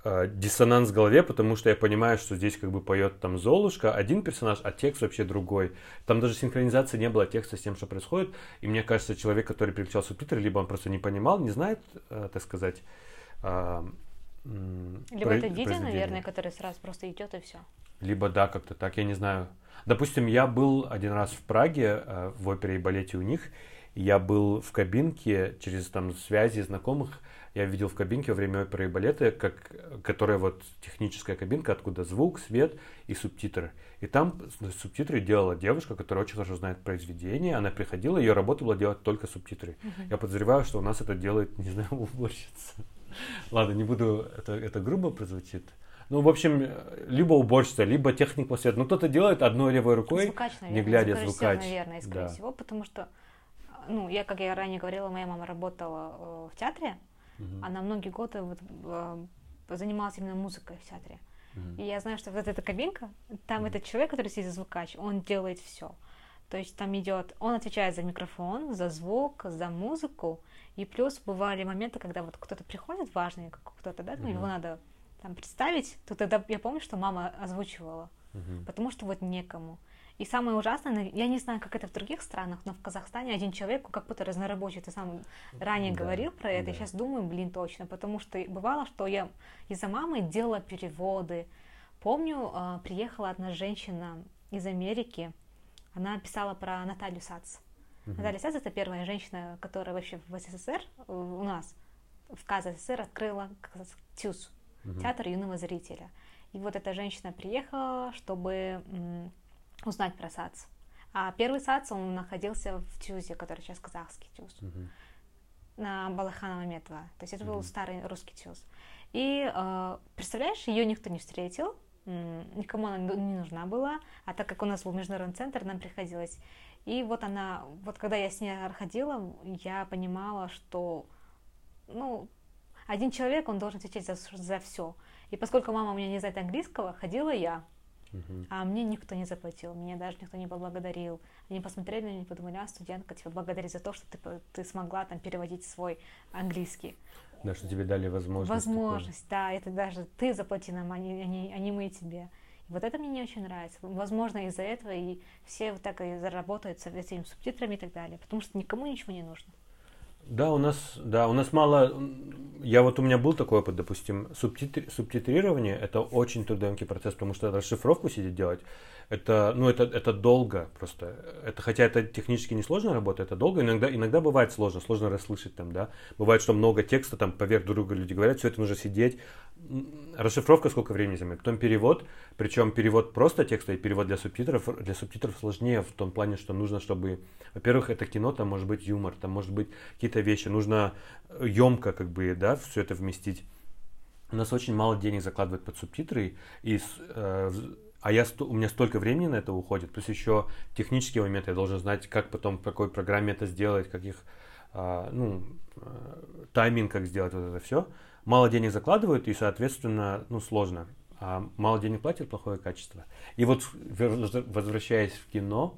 S2: э, диссонанс в голове, потому что я понимаю, что здесь как бы поет там Золушка, один персонаж, а текст вообще другой. Там даже синхронизации не было текста с тем, что происходит. И мне кажется, человек, который переключал субтитры, либо он просто не понимал, не знает, э, так сказать, а,
S1: Либо
S2: про-
S1: это видео, наверное, которое сразу просто идет и все.
S2: Либо да, как-то так, я не знаю. Допустим, я был один раз в Праге э, в опере и балете у них. Я был в кабинке через там связи знакомых. Я видел в кабинке во время оперы и балета, как, которая вот техническая кабинка, откуда звук, свет и субтитры. И там субтитры делала девушка, которая очень хорошо знает произведение. Она приходила, ее работа была делать только субтитры. Я подозреваю, что у нас это делает, не знаю, [laughs] уборщица. [laughs] Ладно, не буду, это, это грубо прозвучит. Ну, в общем, либо уборщица, либо техник по свету. Ну, кто-то делает одной левой рукой.
S1: Звукач, наверное.
S2: глядя,
S1: звукорежиссер,
S2: звукач.
S1: наверное, скорее
S2: Да.
S1: всего, потому что, ну, я, как я ранее говорила, моя мама работала э, в театре,
S2: Мгм.
S1: она многие годы вот, э, занималась именно музыкой в театре.
S2: Мгм.
S1: И я знаю, что вот эта кабинка, там
S2: Мгм.
S1: этот человек, который сидит звукач, он делает все. То есть там идет, он отвечает за микрофон, за звук, за музыку, и плюс бывали моменты, когда вот кто-то приходит важный, кто-то, да, mm-hmm. его надо там представить, то тогда я помню, что мама озвучивала, mm-hmm. потому что вот некому. И самое ужасное, я не знаю, как это в других странах, но в Казахстане один человек как будто разнорабочий. Ты сам ранее да, говорил про это, да. и сейчас думаю, блин, точно. Потому что бывало, что я из-за мамы делала переводы. Помню, а, приехала одна женщина из Америки, она писала про Наталью Сац. Угу. Наталья Сац это первая женщина, которая вообще в СССР, у нас, в КЗССР открыла ТЮЗ, угу. театр юного зрителя. И вот эта женщина приехала, чтобы узнать про САЦ. А первый САЦ, он находился в Тюзе, который сейчас казахский Тюз, uh-huh. на Балахана Маметова. То есть это uh-huh. был старый русский Тюз. И э, представляешь, ее никто не встретил, никому она не нужна была, а так как у нас был международный центр, нам приходилось. И вот она, вот когда я с ней ходила, я понимала, что, ну, один человек, он должен отвечать за, за все. И поскольку мама у меня не знает английского, ходила я. А мне никто не заплатил, меня даже никто не поблагодарил. Они посмотрели на меня и подумали, а, студентка, тебя благодарит за то, что ты, ты смогла там переводить свой английский.
S2: Да, что тебе дали возможность.
S1: Возможность, такую. да, это даже ты заплати нам, а не, а не, а не мы тебе. И вот это мне не очень нравится. Возможно, из-за этого и все вот так и заработают с этими субтитрами и так далее, потому что никому ничего не нужно.
S2: Да, у нас, да, у нас мало. Я вот у меня был такой опыт, допустим, субтитри, субтитрирование это очень трудоемкий процесс, потому что расшифровку сидеть делать, это, ну, это, это долго просто. Это, хотя это технически не сложная работа, это долго. Иногда, иногда бывает сложно, сложно расслышать там, да. Бывает, что много текста там поверх друга люди говорят, все это нужно сидеть. Расшифровка сколько времени займет. Потом перевод, причем перевод просто текста и перевод для субтитров. Для субтитров сложнее в том плане, что нужно, чтобы, во-первых, это кино, там может быть юмор, там может быть какие-то вещи. Нужно емко как бы, да, все это вместить. У нас очень мало денег закладывают под субтитры, и э, а я, у меня столько времени на это уходит, плюс еще технические моменты, я должен знать, как потом, в какой программе это сделать, каких, а, ну, а, тайминг, как сделать вот это все. Мало денег закладывают, и, соответственно, ну, сложно. А мало денег платят, плохое качество. И вот, возвращаясь в кино,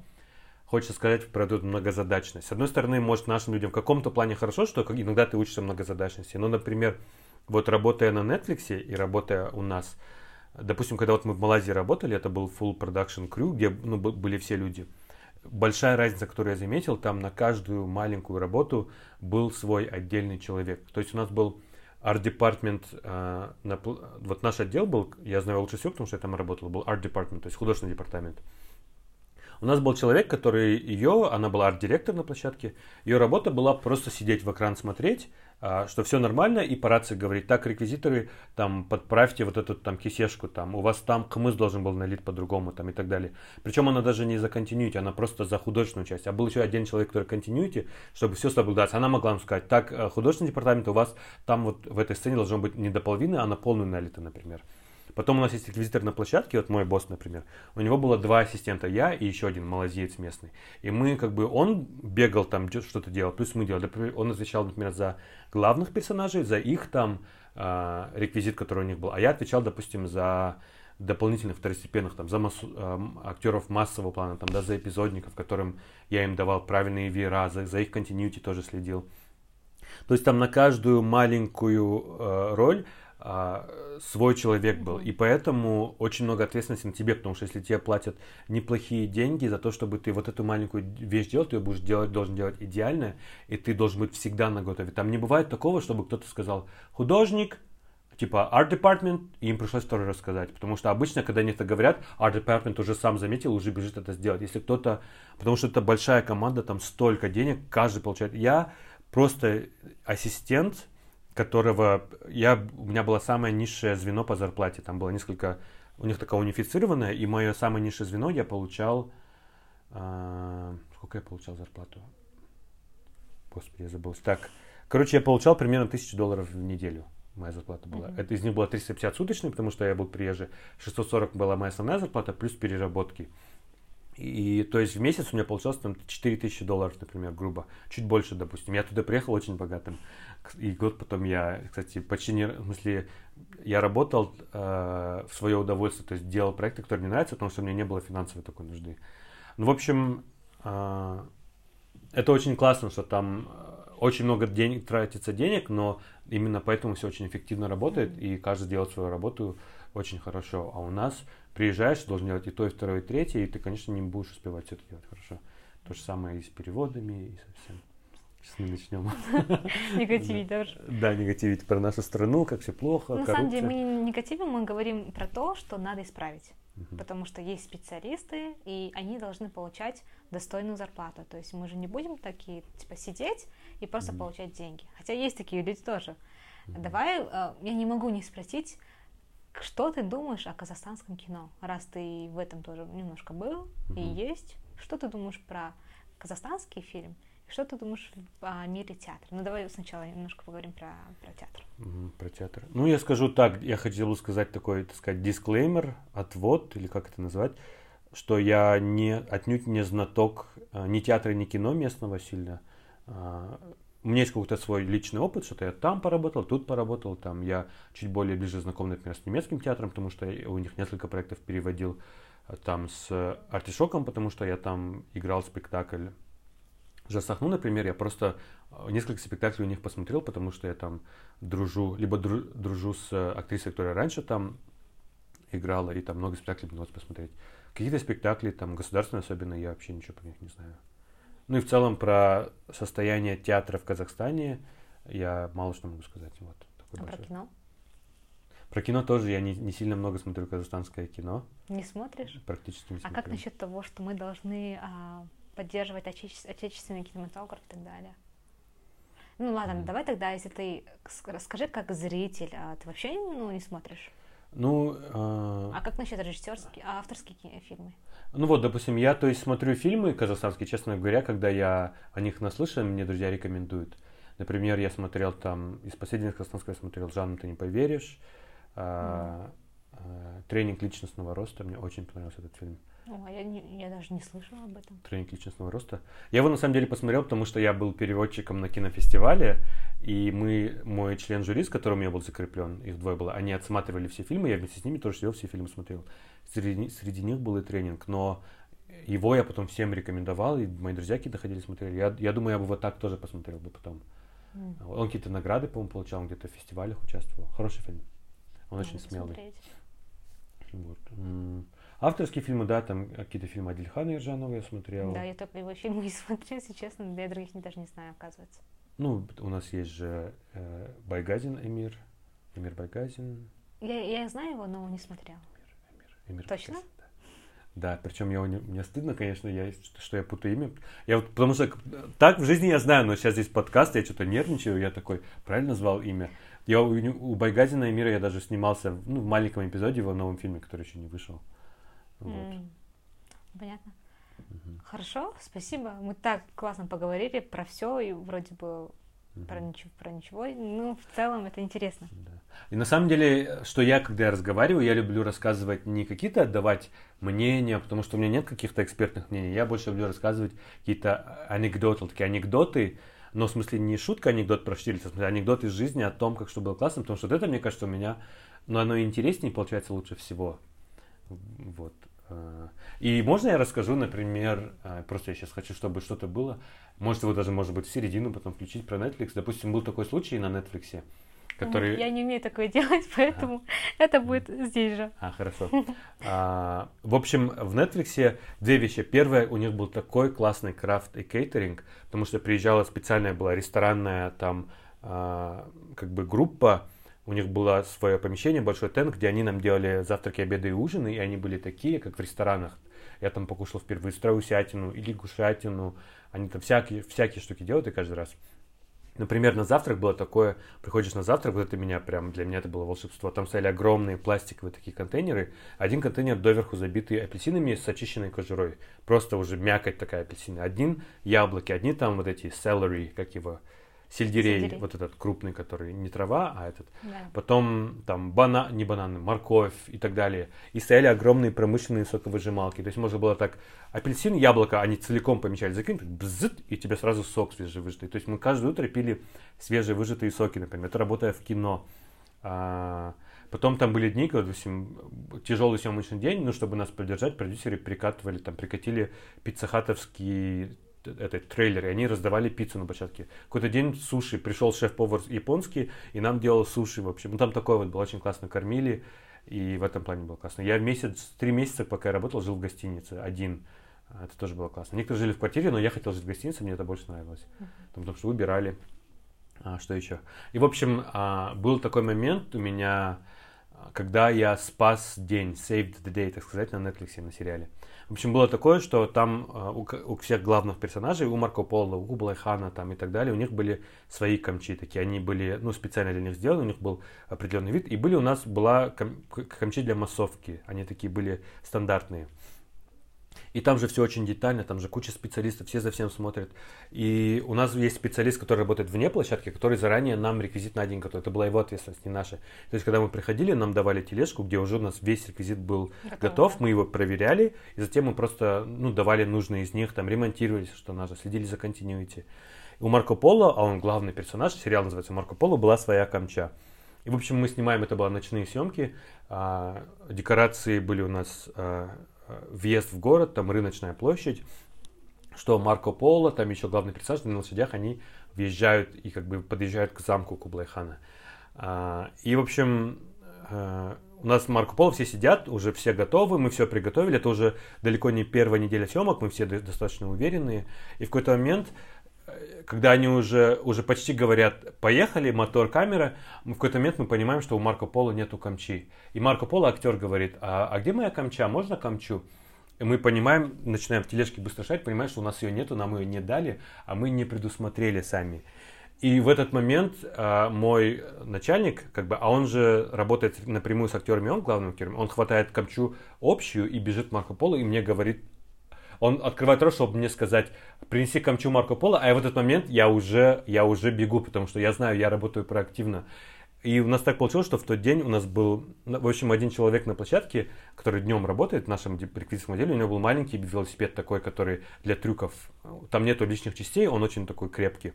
S2: хочется сказать про эту многозадачность. С одной стороны, может, нашим людям в каком-то плане хорошо, что иногда ты учишься многозадачности. Но, например, вот работая на Netflix и работая у нас, Допустим, когда вот мы в Малайзии работали, это был full production crew, где ну, были все люди. Большая разница, которую я заметил, там на каждую маленькую работу был свой отдельный человек. То есть у нас был Art Department, э, вот наш отдел был, я знаю лучше всего, потому что я там работал, был Art Department, то есть художественный департамент. У нас был человек, который ее, она была арт-директор на площадке, ее работа была просто сидеть в экран смотреть, а, что все нормально, и по рации говорить, так, реквизиторы, там, подправьте вот эту там кисешку, там, у вас там хмыз должен был налить по-другому, там, и так далее. Причем она даже не за континьюити, она просто за художественную часть. А был еще один человек, который континьюити, чтобы все соблюдаться. Она могла вам сказать, так, э, художественный департамент у вас там вот в этой сцене должно быть не до половины, а на полную налито, например. Потом у нас есть реквизитор на площадке, вот мой босс, например. У него было два ассистента, я и еще один малазиец местный. И мы как бы, он бегал там, что-то делал, плюс мы делали. Он отвечал, например, за главных персонажей, за их там э, реквизит, который у них был. А я отвечал, допустим, за дополнительных второстепенных, там, за массу, э, актеров массового плана, там, да, за эпизодников, которым я им давал правильные веера, за, за их континьюти тоже следил. То есть там на каждую маленькую э, роль а, свой человек был. И поэтому очень много ответственности на тебе, потому что если тебе платят неплохие деньги за то, чтобы ты вот эту маленькую вещь делал, ты ее будешь делать, должен делать идеально, и ты должен быть всегда на готове. Там не бывает такого, чтобы кто-то сказал, художник, типа Art Department, и им пришлось второй раз сказать. Потому что обычно, когда они это говорят, Art Department уже сам заметил, уже бежит это сделать. Если кто-то, потому что это большая команда, там столько денег, каждый получает. Я просто ассистент, которого я, у меня было самое низшее звено по зарплате. Там было несколько, у них такое унифицированное, и мое самое низшее звено я получал, э, сколько я получал зарплату? Господи, я забыл. Так, короче, я получал примерно тысячу долларов в неделю. Моя зарплата была. Mm-hmm. Это из них было 350 суточный, потому что я был приезжий. 640 была моя основная зарплата, плюс переработки. И то есть в месяц у меня получалось там 4000 долларов, например, грубо. Чуть больше, допустим. Я туда приехал очень богатым. И год потом я, кстати, почти не... В смысле, я работал э, в свое удовольствие, то есть делал проекты, которые мне нравятся, потому что у меня не было финансовой такой нужды. Ну, в общем, а, это очень классно, что там э, очень много денег тратится денег, но именно поэтому все очень эффективно работает, и каждый делает свою работу очень хорошо. А у нас приезжаешь, должен делать и то, и второе, и третье, и ты, конечно, не будешь успевать все это делать хорошо. То же самое и с переводами, и со всем. Сейчас мы начнем. [laughs]
S1: Негативить даже.
S2: Да, негативить про нашу страну, как все плохо,
S1: На самом деле мы не негативим, мы говорим про то, что надо исправить. Потому что есть специалисты, и они должны получать достойную зарплату. То есть мы же не будем такие, типа, сидеть и просто получать деньги. Хотя есть такие люди тоже. Давай, э, я не могу не спросить, что ты думаешь о казахстанском кино, раз ты в этом тоже немножко был и есть? Что ты думаешь про казахстанский фильм? Что ты думаешь о мире театра? Ну, давай сначала немножко поговорим про, про театр.
S2: Про театр. Ну, я скажу так, я хотел бы сказать такой, так сказать, дисклеймер, отвод, или как это назвать, что я не, отнюдь не знаток э, ни театра, ни кино местного сильно. У меня есть какой-то свой личный опыт, что-то я там поработал, тут поработал, там я чуть более ближе знаком, например, с немецким театром, потому что у них несколько проектов переводил э, там с Артишоком, потому что я там играл спектакль Жасахну, например, я просто э, несколько спектаклей у них посмотрел, потому что я там дружу, либо дружу с э, актрисой, которая раньше там играла, и там много спектаклей удалось посмотреть. Какие-то спектакли, там государственные особенно, я вообще ничего про них не знаю. Ну и в целом про состояние театра в Казахстане я мало что могу сказать. Вот,
S1: а про кино?
S2: Про кино тоже я не, не сильно много смотрю казахстанское кино.
S1: Не смотришь?
S2: Практически не
S1: смотрю. А как насчет того, что мы должны а, поддерживать отече- отечественный кинематограф и так далее. Ну ладно, mm. давай тогда, если ты расскажи как зритель, а ты вообще ну, не смотришь?
S2: Ну,
S1: э... а как насчет режиссерские, а авторские фильмы?
S2: Ну вот, допустим, я то есть смотрю фильмы казахстанские, честно говоря, когда я о них наслышан, мне друзья рекомендуют. Например, я смотрел там, из последних казахстанских я смотрел «Жанну, ты не поверишь», mm. а, «Тренинг личностного роста», мне очень понравился этот фильм.
S1: О, я, не, я даже не слышала об этом.
S2: Тренинг личностного роста. Я его на самом деле посмотрел, потому что я был переводчиком на кинофестивале, и мы, мой член жюри, с которым я был закреплен, их двое было, они отсматривали все фильмы, я вместе с ними тоже сидел, все фильмы смотрел. Среди, среди них был и тренинг, но его я потом всем рекомендовал, и мои друзья какие-то ходили смотрели. Я, я думаю, я бы вот так тоже посмотрел бы потом. Mm. Он какие-то награды, по-моему, получал, он где-то в фестивалях участвовал. Хороший фильм. Он Надо очень смелый. Смотреть. Вот. Авторские фильмы, да, там какие-то фильмы Адильхана Иржанова я смотрел.
S1: Да, я только его фильмы [laughs] не смотрел, если честно, я других даже не знаю, оказывается.
S2: Ну, у нас есть же э, Байгазин Эмир, Эмир Байгазин.
S1: Я, я знаю его, но не смотрел.
S2: Эмир, Эмир, Эмир
S1: Точно? Байгазин,
S2: да. Да, причем я, мне стыдно, конечно, я, что я путаю имя. Я вот, потому что так в жизни я знаю, но сейчас здесь подкаст, я что-то нервничаю, я такой, правильно назвал имя? Я у, у Байгазина Эмира я даже снимался ну, в маленьком эпизоде в новом фильме, который еще не вышел.
S1: Вот. Понятно. Угу. Хорошо, спасибо. Мы так классно поговорили про все и вроде бы угу. про ничего, про ничего. Ну, в целом это интересно.
S2: Да. И на самом деле, что я, когда я разговариваю, я люблю рассказывать не какие-то отдавать мнения, потому что у меня нет каких-то экспертных мнений. Я больше люблю рассказывать какие-то анекдоты, такие анекдоты, но в смысле не шутка анекдот про штирлица, смысле анекдот из жизни о том, как что было классно, потому что вот это, мне кажется, у меня, но оно интереснее получается лучше всего. Вот. Э, и можно я расскажу, например, э, просто я сейчас хочу, чтобы что-то было, может его даже, может быть, в середину потом включить про Netflix. Допустим, был такой случай на Netflix, который...
S1: Я не умею такое делать, [laughs] поэтому ага. это будет здесь же.
S2: А, хорошо. А, в общем, в Netflix две вещи. Первое, у них был такой классный крафт и кейтеринг, потому что приезжала специальная была ресторанная там а, как бы группа, у них было свое помещение, большой тент, где они нам делали завтраки, обеды и ужины, и они были такие, как в ресторанах. Я там покушал впервые страусятину или гушатину. Они там всякие, всякие штуки делают и каждый раз. Например, на завтрак было такое, приходишь на завтрак, вот это меня прям, для меня это было волшебство. Там стояли огромные пластиковые такие контейнеры. Один контейнер доверху забитый апельсинами с очищенной кожурой. Просто уже мякоть такая апельсина. Один яблоки, одни там вот эти celery, как его, сельдерей, сельдерей, вот этот крупный, который не трава, а этот. Да. Потом там банан, не бананы, морковь и так далее. И стояли огромные промышленные соковыжималки. То есть можно было так апельсин, яблоко, они целиком помещали, закинуть, бззт, и у тебя сразу сок свежевыжатый. То есть мы каждое утро пили свежевыжатые соки, например. Это работая в кино. А, Потом там были дни, когда, допустим, тяжелый съемочный день, ну, чтобы нас поддержать, продюсеры прикатывали, там, прикатили пиццехатовский этот трейлер, и они раздавали пиццу на площадке. Какой-то день суши, пришел шеф-повар японский, и нам делал суши, в общем. Ну, там такое вот было, очень классно кормили, и в этом плане было классно. Я месяц, три месяца, пока я работал, жил в гостинице, один. Это тоже было классно. Некоторые жили в квартире, но я хотел жить в гостинице, мне это больше нравилось. Потому что выбирали. А, что еще? И, в общем, а, был такой момент у меня, когда я спас день, saved the day, так сказать, на Netflix, на сериале. В общем, было такое, что там а, у, у всех главных персонажей, у Марко Поло, у Блайхана там и так далее, у них были свои камчи такие. Они были, ну, специально для них сделаны, у них был определенный вид. И были у нас, была кам, камчи для массовки. Они такие были стандартные. И там же все очень детально, там же куча специалистов, все за всем смотрят. И у нас есть специалист, который работает вне площадки, который заранее нам реквизит на день готовит. Это была его ответственность, не наша. То есть, когда мы приходили, нам давали тележку, где уже у нас весь реквизит был Готово, готов, мы его проверяли, и затем мы просто ну, давали нужные из них, там ремонтировали, что надо, следили за континуити. У Марко Поло, а он главный персонаж, сериал называется Марко Поло, была своя камча. И, в общем, мы снимаем, это были ночные съемки, а, декорации были у нас а, въезд в город, там рыночная площадь, что Марко Поло, там еще главный персонаж на лошадях, они въезжают и как бы подъезжают к замку Кублайхана. А, и, в общем, э, у нас Марко Поло все сидят, уже все готовы, мы все приготовили, это уже далеко не первая неделя съемок, мы все достаточно уверенные. И в какой-то момент когда они уже, уже почти говорят, поехали, мотор, камера, в какой-то момент мы понимаем, что у Марко Поло нету камчи. И Марко Поло, актер, говорит, а, а где моя камча, можно камчу? И мы понимаем, начинаем в тележке быстро шарить, понимаем, что у нас ее нету, нам ее не дали, а мы не предусмотрели сами. И в этот момент а, мой начальник, как бы, а он же работает напрямую с актерами, он главным актером, он хватает камчу общую и бежит Марко Поло и мне говорит, он открывает рот, чтобы мне сказать, принеси камчу Марко Поло, а в этот момент я уже, я уже бегу, потому что я знаю, я работаю проактивно. И у нас так получилось, что в тот день у нас был, ну, в общем, один человек на площадке, который днем работает в нашем реквизитском отделе, у него был маленький велосипед такой, который для трюков, там нету лишних частей, он очень такой крепкий.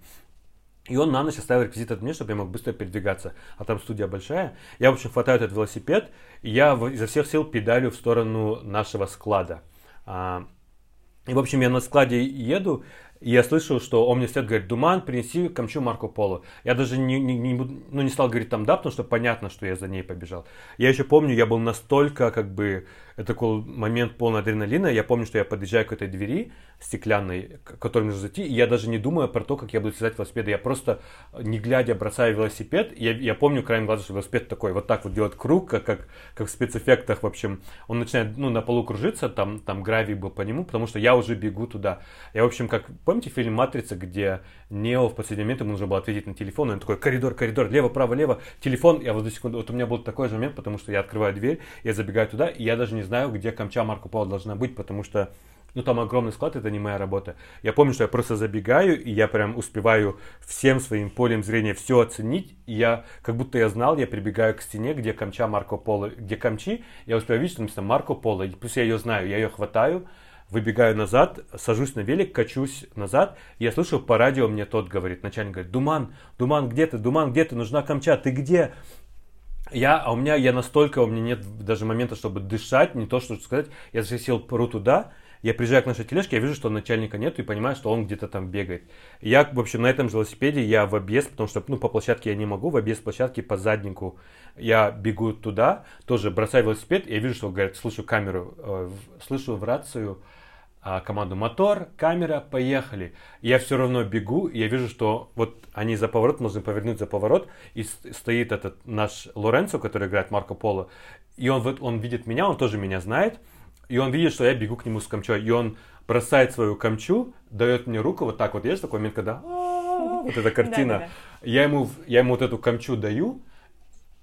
S2: И он на ночь оставил реквизит от меня, чтобы я мог быстро передвигаться. А там студия большая. Я, в общем, хватаю этот велосипед, и я изо всех сил педалю в сторону нашего склада. И, в общем, я на складе еду, и я слышу, что он мне вслед говорит, Думан, принеси камчу Марко Поло. Я даже не, не, не, ну, не стал говорить там да, потому что понятно, что я за ней побежал. Я еще помню, я был настолько как бы это такой момент полный адреналина. Я помню, что я подъезжаю к этой двери стеклянной, к которой нужно зайти, и я даже не думаю про то, как я буду связать велосипед. Я просто, не глядя, бросаю велосипед. Я, я помню краем глаза, что велосипед такой вот так вот делает круг, как, как, как в спецэффектах, в общем. Он начинает, ну, на полу кружиться, там, там гравий был по нему, потому что я уже бегу туда. Я, в общем, как, помните фильм «Матрица», где Нео в последний момент ему нужно было ответить на телефон, и он такой, коридор, коридор, лево, право, лево, телефон. Я вот за секунду, вот у меня был такой же момент, потому что я открываю дверь, я забегаю туда, и я даже не знаю, где камча Марко Поло должна быть, потому что ну, там огромный склад, это не моя работа. Я помню, что я просто забегаю, и я прям успеваю всем своим полем зрения все оценить, и я, как будто я знал, я прибегаю к стене, где камча Марко Поло, где камчи, я успеваю видеть, что написано Марко Поло, и плюс я ее знаю, я ее хватаю, выбегаю назад, сажусь на велик, качусь назад, и я слышу по радио, мне тот говорит, начальник говорит, Думан, Думан, где ты, Думан, где ты, нужна камча, ты где? Я, а у меня, я настолько, у меня нет даже момента, чтобы дышать, не то, что сказать. Я за сил пру туда, я приезжаю к нашей тележке, я вижу, что начальника нет и понимаю, что он где-то там бегает. Я, в общем, на этом же велосипеде, я в объезд, потому что, ну, по площадке я не могу, в объезд площадки по заднику я бегу туда, тоже бросаю велосипед, я вижу, что, говорят, слышу камеру, э, слышу в рацию, команду мотор, камера, поехали. Я все равно бегу, я вижу, что вот они за поворот, нужно повернуть за поворот, и стоит этот наш Лоренцо, который играет Марко Поло, и он, он видит меня, он тоже меня знает, и он видит, что я бегу к нему с камчой, и он бросает свою камчу, дает мне руку, вот так вот, есть такой момент, когда вот эта картина, я ему, я ему вот эту камчу даю,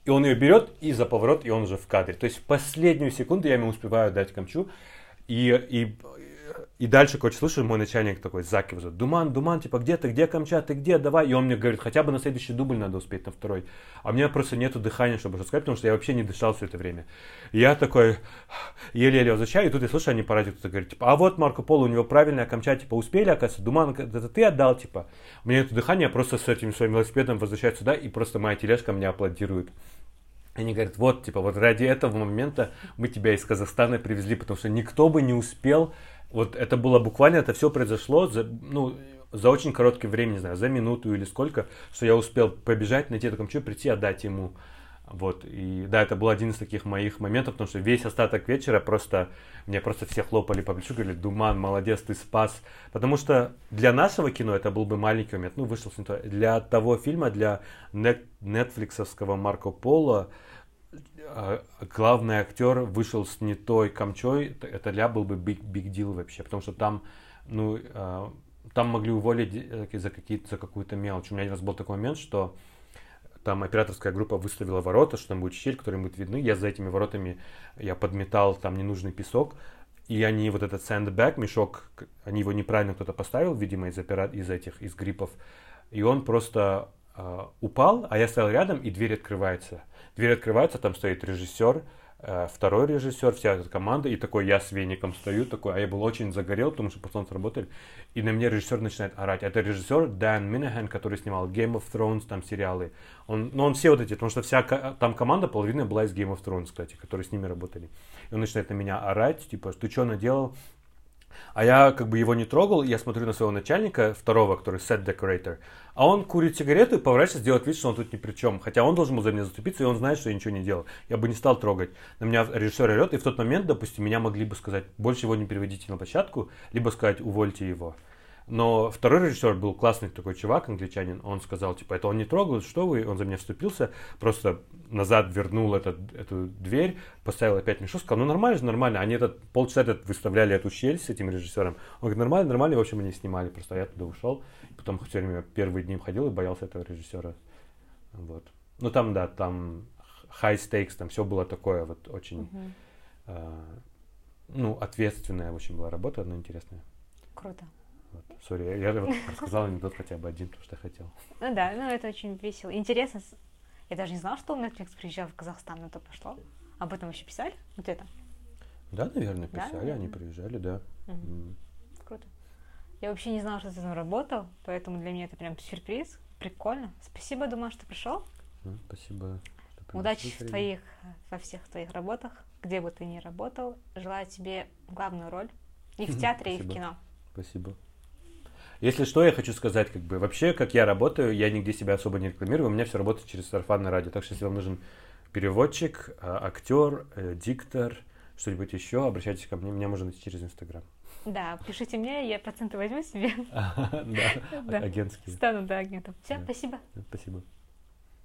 S2: и он ее берет и за поворот, и он уже в кадре. То есть в последнюю секунду я ему успеваю дать камчу, и, и и дальше, короче, слышу, мой начальник такой закивает, Думан, Думан, типа, где ты, где Камчат, где, давай. И он мне говорит, хотя бы на следующий дубль надо успеть, на второй. А у меня просто нету дыхания, чтобы что сказать, потому что я вообще не дышал все это время. И я такой еле-еле возвращаю, и тут я слышу, они по радио кто-то говорит, типа, а вот Марко Поло, у него правильная Камчат, типа, успели, оказывается, Думан, это ты отдал, типа. У меня нету дыхания, я просто с этим своим велосипедом возвращаюсь сюда, и просто моя тележка мне аплодирует. Они говорят, вот, типа, вот ради этого момента мы тебя из Казахстана привезли, потому что никто бы не успел. Вот это было буквально, это все произошло за, ну, за очень короткое время, не знаю, за минуту или сколько, что я успел побежать, найти этот компьютер, прийти, отдать ему. Вот, и да, это был один из таких моих моментов, потому что весь остаток вечера просто, мне просто все хлопали по плечу, говорили, Думан, молодец, ты спас. Потому что для нашего кино это был бы маленький момент, ну, вышел Для того фильма, для нетфликсовского Марко Поло, главный актер вышел с не той камчой, это для был бы big, big deal вообще, потому что там, ну, а, там могли уволить э, за, какие-то, за какую-то мелочь. У меня один раз был такой момент, что там операторская группа выставила ворота, что там будет щель, которые будут видны. Я за этими воротами, я подметал там ненужный песок, и они вот этот sandbag, мешок, они его неправильно кто-то поставил, видимо, из, опера... из этих, из гриппов, и он просто э, упал, а я стоял рядом, и дверь открывается. Дверь открывается, там стоит режиссер, Э, второй режиссер, вся эта команда, и такой я с веником стою, такой, а я был очень загорел, потому что пацаны сработали, и на меня режиссер начинает орать. Это режиссер Дан Минахан, который снимал Game of Thrones, там сериалы. Он, ну, он все вот эти, потому что вся там команда, половина была из Game of Thrones, кстати, которые с ними работали. И он начинает на меня орать, типа, ты что наделал? А я как бы его не трогал, я смотрю на своего начальника, второго, который set decorator, а он курит сигарету и поворачивается, делает вид, что он тут ни при чем. Хотя он должен был за меня заступиться, и он знает, что я ничего не делал. Я бы не стал трогать. На меня режиссер орет, и в тот момент, допустим, меня могли бы сказать, больше его не переводите на площадку, либо сказать, увольте его. Но второй режиссер был классный такой чувак, англичанин. Он сказал, типа, это он не трогал, что вы? Он за меня вступился, просто назад вернул этот, эту дверь, поставил опять мешок, сказал, ну нормально же, нормально. Они этот, полчаса этот выставляли эту щель с этим режиссером. Он говорит, нормально, нормально, в общем, они снимали. Просто я туда ушел. Потом все время первые дни ходил и боялся этого режиссера. Вот. Ну там, да, там high stakes, там все было такое вот очень, uh-huh. э, ну, ответственная очень была работа, но интересная.
S1: Круто.
S2: Сори, я, я вот рассказал анекдот хотя бы один, потому что хотел.
S1: Ну да, ну это очень весело. Интересно, я даже не знала, что Netflix приезжал в Казахстан, но это пошло. Об этом еще писали? Вот это?
S2: Да, наверное, писали, да, они приезжали, да. Угу. Mm.
S1: Круто. Я вообще не знала, что ты там работал, поэтому для меня это прям сюрприз. Прикольно. Спасибо, думаю, что пришел.
S2: Ну, спасибо.
S1: Удачи в твоих, во всех твоих работах, где бы ты ни работал. Желаю тебе главную роль и в [laughs] театре, и в кино.
S2: Спасибо. Если что, я хочу сказать, как бы вообще, как я работаю, я нигде себя особо не рекламирую, у меня все работает через сарафанное радио. Так что, если вам нужен переводчик, а, актер, э, диктор, что-нибудь еще, обращайтесь ко мне, меня можно найти через Инстаграм.
S1: Да, пишите мне, я проценты возьму себе. [laughs]
S2: Да, агентские.
S1: Стану, да, агентом. Все, спасибо.
S2: Спасибо.